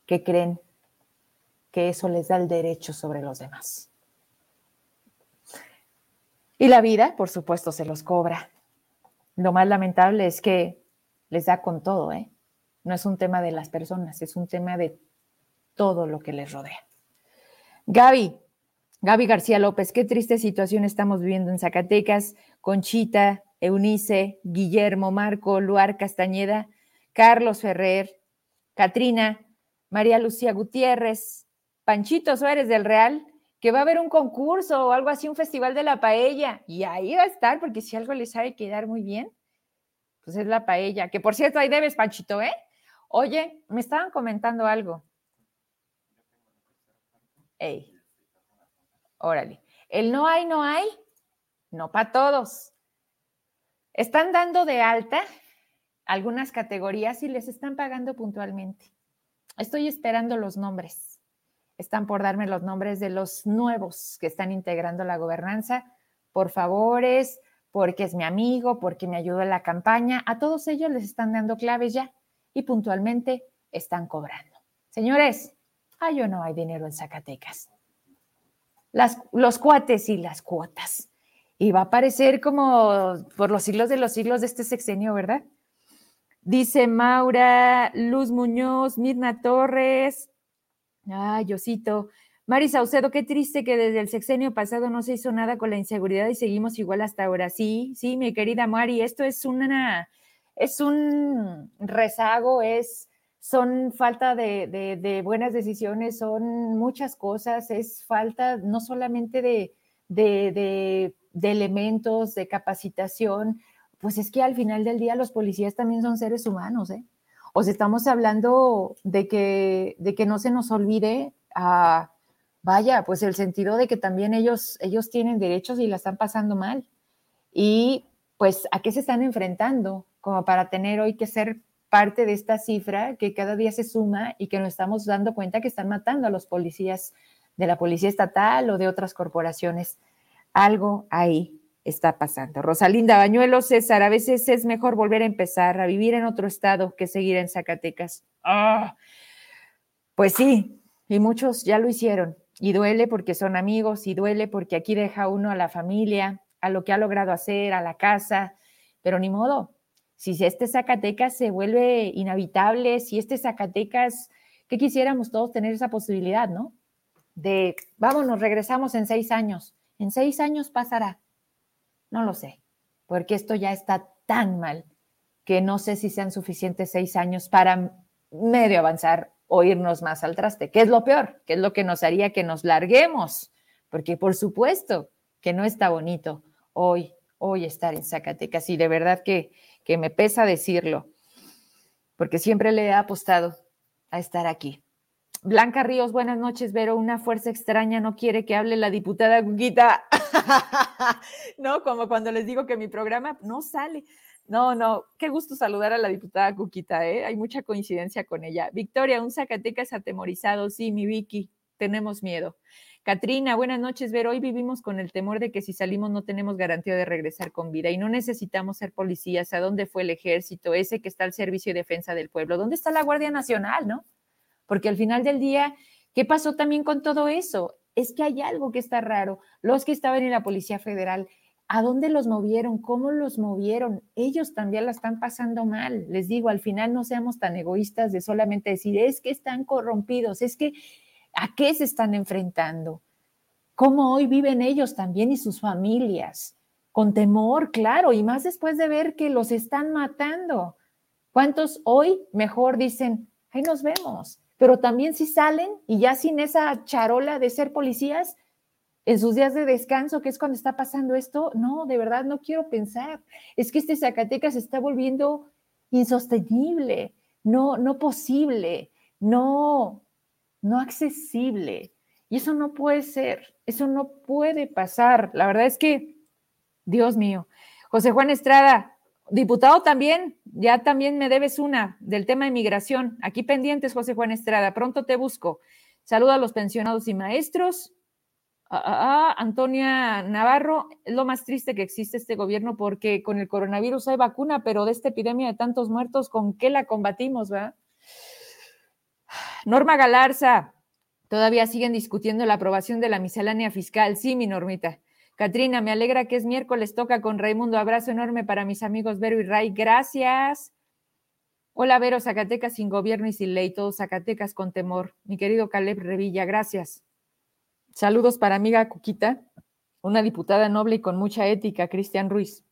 que creen que eso les da el derecho sobre los demás. Y la vida, por supuesto, se los cobra. Lo más lamentable es que les da con todo, ¿eh? No es un tema de las personas, es un tema de todo lo que les rodea. Gaby, Gaby García López, qué triste situación estamos viviendo en Zacatecas. Conchita, Eunice, Guillermo, Marco, Luar Castañeda, Carlos Ferrer, Katrina, María Lucía Gutiérrez, Panchito Suárez del Real, que va a haber un concurso o algo así, un festival de la paella. Y ahí va a estar, porque si algo les sabe quedar muy bien, pues es la paella. Que por cierto, ahí debes, Panchito, ¿eh? Oye, me estaban comentando algo. Ey, órale. El no hay, no hay, no para todos. Están dando de alta algunas categorías y les están pagando puntualmente. Estoy esperando los nombres. Están por darme los nombres de los nuevos que están integrando la gobernanza. Por favores, porque es mi amigo, porque me ayudó en la campaña. A todos ellos les están dando claves ya y puntualmente están cobrando. Señores, ay, o no hay dinero en Zacatecas. Las, los cuates y las cuotas. Y va a aparecer como por los siglos de los siglos de este sexenio, ¿verdad? Dice Maura, Luz Muñoz, Mirna Torres. Ay, Yosito. Mari Saucedo, qué triste que desde el sexenio pasado no se hizo nada con la inseguridad y seguimos igual hasta ahora. Sí, sí, mi querida Mari, esto es una, es un rezago, es, son falta de buenas decisiones, son muchas cosas, es falta no solamente de, de, de elementos, de capacitación, pues es que al final del día los policías también son seres humanos, ¿eh? O estamos hablando de que, de que no se nos olvide, a, vaya, pues el sentido de que también ellos, ellos tienen derechos y la están pasando mal. Y pues, ¿a qué se están enfrentando? Como para tener hoy que ser parte de esta cifra que cada día se suma y que nos estamos dando cuenta que están matando a los policías de la policía estatal o de otras corporaciones. Algo ahí está pasando. Rosalinda Bañuelo, César, a veces es mejor volver a empezar, a vivir en otro estado que seguir en Zacatecas. Ah, pues sí, y muchos ya lo hicieron. Y duele porque son amigos, y duele porque aquí deja uno a la familia, a lo que ha logrado hacer, a la casa, pero ni modo. Si este Zacatecas se vuelve inhabitable, si este Zacatecas, que quisiéramos todos tener esa posibilidad, ¿no? De, vámonos, regresamos en seis años. En seis años pasará no lo sé, porque esto ya está tan mal que no sé si sean suficientes seis años para medio avanzar o irnos más al traste, ¿Qué es lo peor, ¿Qué es lo que nos haría que nos larguemos, porque por supuesto que no está bonito hoy, hoy estar en Zacatecas y de verdad que, que me pesa decirlo, porque siempre le he apostado a estar aquí. Blanca Ríos, buenas noches, Vero. Una fuerza extraña no quiere que hable la diputada Guguita. no, como cuando les digo que mi programa no sale. No, no, qué gusto saludar a la diputada Cuquita, ¿eh? Hay mucha coincidencia con ella. Victoria, un Zacatecas atemorizado, sí, mi Vicky, tenemos miedo. Katrina, buenas noches, Vero. Hoy vivimos con el temor de que si salimos no tenemos garantía de regresar con vida y no necesitamos ser policías. ¿A dónde fue el ejército ese que está al servicio y defensa del pueblo? ¿Dónde está la Guardia Nacional, no? Porque al final del día, ¿qué pasó también con todo eso? Es que hay algo que está raro. Los que estaban en la Policía Federal, ¿a dónde los movieron? ¿Cómo los movieron? Ellos también la están pasando mal. Les digo, al final no seamos tan egoístas de solamente decir, es que están corrompidos, es que ¿a qué se están enfrentando? ¿Cómo hoy viven ellos también y sus familias? Con temor, claro, y más después de ver que los están matando. ¿Cuántos hoy mejor dicen, ahí nos vemos? Pero también si salen y ya sin esa charola de ser policías, en sus días de descanso, que es cuando está pasando esto, no, de verdad no quiero pensar. Es que este Zacatecas se está volviendo insostenible, no, no posible, no, no accesible. Y eso no puede ser, eso no puede pasar. La verdad es que, Dios mío, José Juan Estrada, Diputado también, ya también me debes una del tema de migración. Aquí pendientes, José Juan Estrada, pronto te busco. Saludo a los pensionados y maestros. Ah, ah, ah, Antonia Navarro, es lo más triste que existe este gobierno porque con el coronavirus hay vacuna, pero de esta epidemia de tantos muertos, ¿con qué la combatimos, va? Norma Galarza, todavía siguen discutiendo la aprobación de la miscelánea fiscal. Sí, mi Normita. Katrina, me alegra que es miércoles, toca con Raimundo. Abrazo enorme para mis amigos Vero y Ray. Gracias. Hola, Vero, Zacatecas sin gobierno y sin ley, todos Zacatecas con temor. Mi querido Caleb Revilla, gracias. Saludos para amiga Cuquita, una diputada noble y con mucha ética, Cristian Ruiz.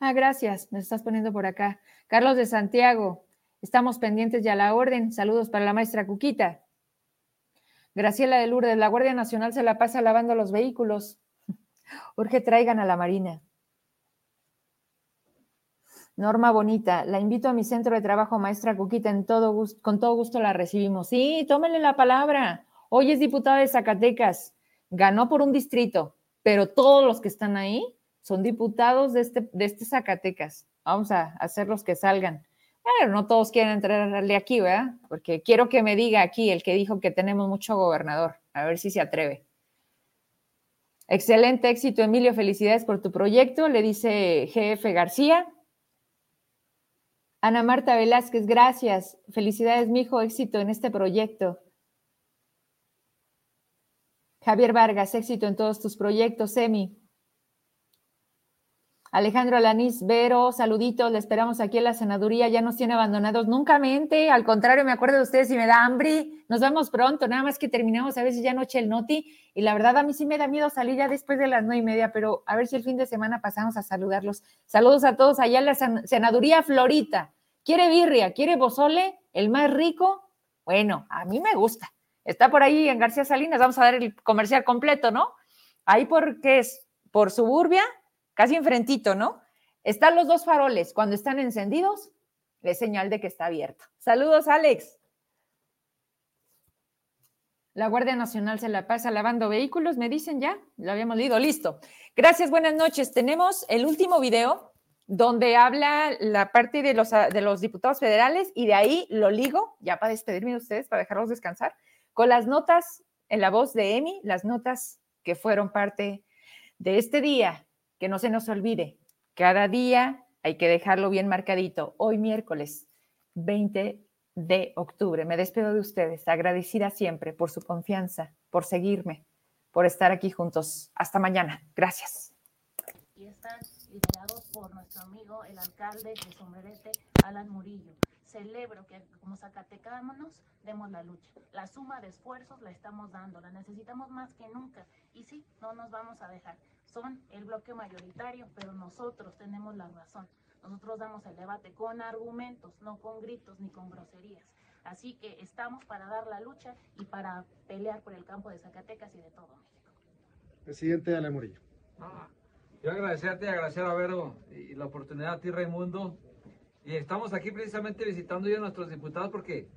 Ah, gracias, me estás poniendo por acá. Carlos de Santiago, estamos pendientes ya a la orden. Saludos para la maestra Cuquita. Graciela de Lourdes, la Guardia Nacional se la pasa lavando los vehículos. Urge traigan a la Marina. Norma Bonita, la invito a mi centro de trabajo, maestra Cuquita, en todo con todo gusto la recibimos. Sí, tómenle la palabra. Hoy es diputada de Zacatecas, ganó por un distrito, pero todos los que están ahí son diputados de este, de este Zacatecas. Vamos a hacerlos que salgan. Bueno, no todos quieren entrarle aquí, ¿verdad? Porque quiero que me diga aquí el que dijo que tenemos mucho gobernador, a ver si se atreve. Excelente éxito, Emilio. Felicidades por tu proyecto, le dice GF García. Ana Marta Velázquez, gracias. Felicidades, mijo, éxito en este proyecto. Javier Vargas, éxito en todos tus proyectos, Emi. Alejandro Alanís Vero, saluditos, le esperamos aquí en la senaduría, ya nos tiene abandonados nunca mente, al contrario, me acuerdo de ustedes y me da hambre, nos vemos pronto, nada más que terminamos a veces ya noche el noti, y la verdad a mí sí me da miedo salir ya después de las nueve y media, pero a ver si el fin de semana pasamos a saludarlos. Saludos a todos allá en la senaduría Florita. ¿Quiere birria? ¿Quiere pozole? ¿El más rico? Bueno, a mí me gusta. Está por ahí en García Salinas, vamos a dar el comercial completo, ¿no? Ahí porque es por suburbia, casi enfrentito, ¿no? Están los dos faroles. Cuando están encendidos, es señal de que está abierto. Saludos, Alex. La Guardia Nacional se la pasa lavando vehículos, me dicen ya, lo habíamos leído, listo. Gracias, buenas noches. Tenemos el último video donde habla la parte de los, diputados federales y de ahí lo ligo, ya para despedirme de ustedes, para dejarlos descansar, con las notas en la voz de Emi, las notas que fueron parte de este día, que no se nos olvide, cada día hay que dejarlo bien marcadito. Hoy miércoles 20 de octubre. Me despido de ustedes, agradecida siempre por su confianza, por seguirme, por estar aquí juntos. Hasta mañana. Gracias. Y están liderados por nuestro amigo, el alcalde de Sombrerete, Alan Murillo celebro que como zacatecanos demos la lucha. La suma de esfuerzos la estamos dando, la necesitamos más que nunca. Y sí, no nos vamos a dejar. Son el bloque mayoritario, pero nosotros tenemos la razón. Nosotros damos el debate con argumentos, no con gritos ni con groserías. Así que estamos para dar la lucha y para pelear por el campo de Zacatecas y de todo México. Presidente Ale Murillo. Ah, yo agradecerte y agradecer a Vero y la oportunidad a ti, Raimundo, y estamos aquí precisamente visitando ya a nuestros diputados porque,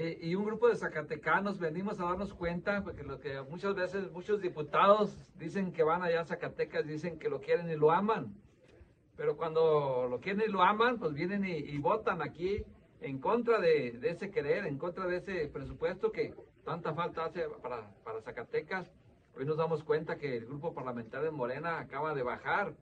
eh, y un grupo de zacatecanos, venimos a darnos cuenta, porque lo que muchas veces muchos diputados dicen que van allá a Zacatecas, dicen que lo quieren y lo aman. Pero cuando lo quieren y lo aman, pues vienen y, votan aquí en contra de, de, ese querer, en contra de ese presupuesto que tanta falta hace para, para Zacatecas. Hoy nos damos cuenta que el grupo parlamentario de Morena acaba de bajar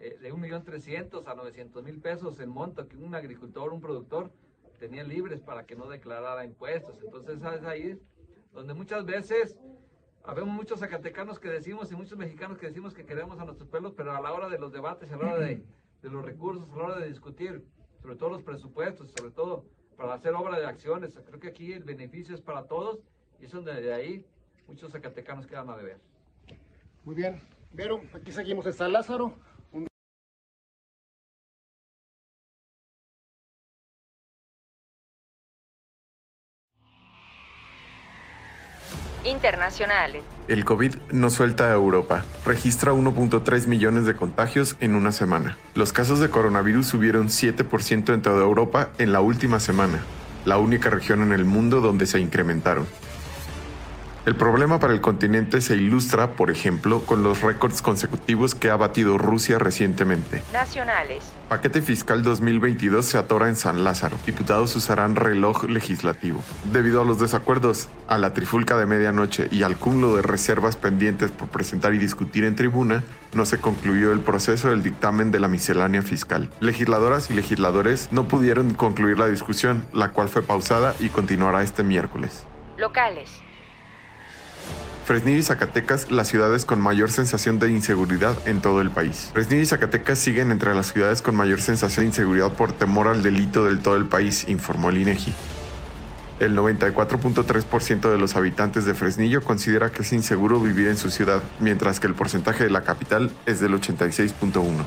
eh, de 1.300.000 a 900.000 pesos el monto que un agricultor, un productor tenía libres para que no declarara impuestos. Entonces es ahí donde muchas veces habemos muchos zacatecanos que decimos y muchos mexicanos que decimos que queremos a nuestros pueblos, pero a la hora de los debates, a la hora de, de los recursos, a la hora de discutir, sobre todo los presupuestos, sobre todo para hacer obra de acciones, creo que aquí el beneficio es para todos y es donde de ahí muchos zacatecanos quedan a deber. Muy bien. Vero, aquí seguimos en San Lázaro. Internacionales. El COVID no suelta a Europa. Registra 1.3 millones de contagios en una semana. Los casos de coronavirus subieron 7% en toda Europa en la última semana, la única región en el mundo donde se incrementaron. El problema para el continente se ilustra, por ejemplo, con los récords consecutivos que ha batido Rusia recientemente. Nacionales. Paquete fiscal 2022 se atora en San Lázaro. Diputados usarán reloj legislativo. Debido a los desacuerdos, a la trifulca de medianoche y al cúmulo de reservas pendientes por presentar y discutir en tribuna, no se concluyó el proceso del dictamen de la miscelánea fiscal. Legisladoras y legisladores no pudieron concluir la discusión, la cual fue pausada y continuará este miércoles. Locales. Fresnillo y Zacatecas, las ciudades con mayor sensación de inseguridad en todo el país. Fresnillo y Zacatecas siguen entre las ciudades con mayor sensación de inseguridad por temor al delito del todo el país, informó el INEGI. El 94.3% de los habitantes de Fresnillo considera que es inseguro vivir en su ciudad, mientras que el porcentaje de la capital es del 86.1%.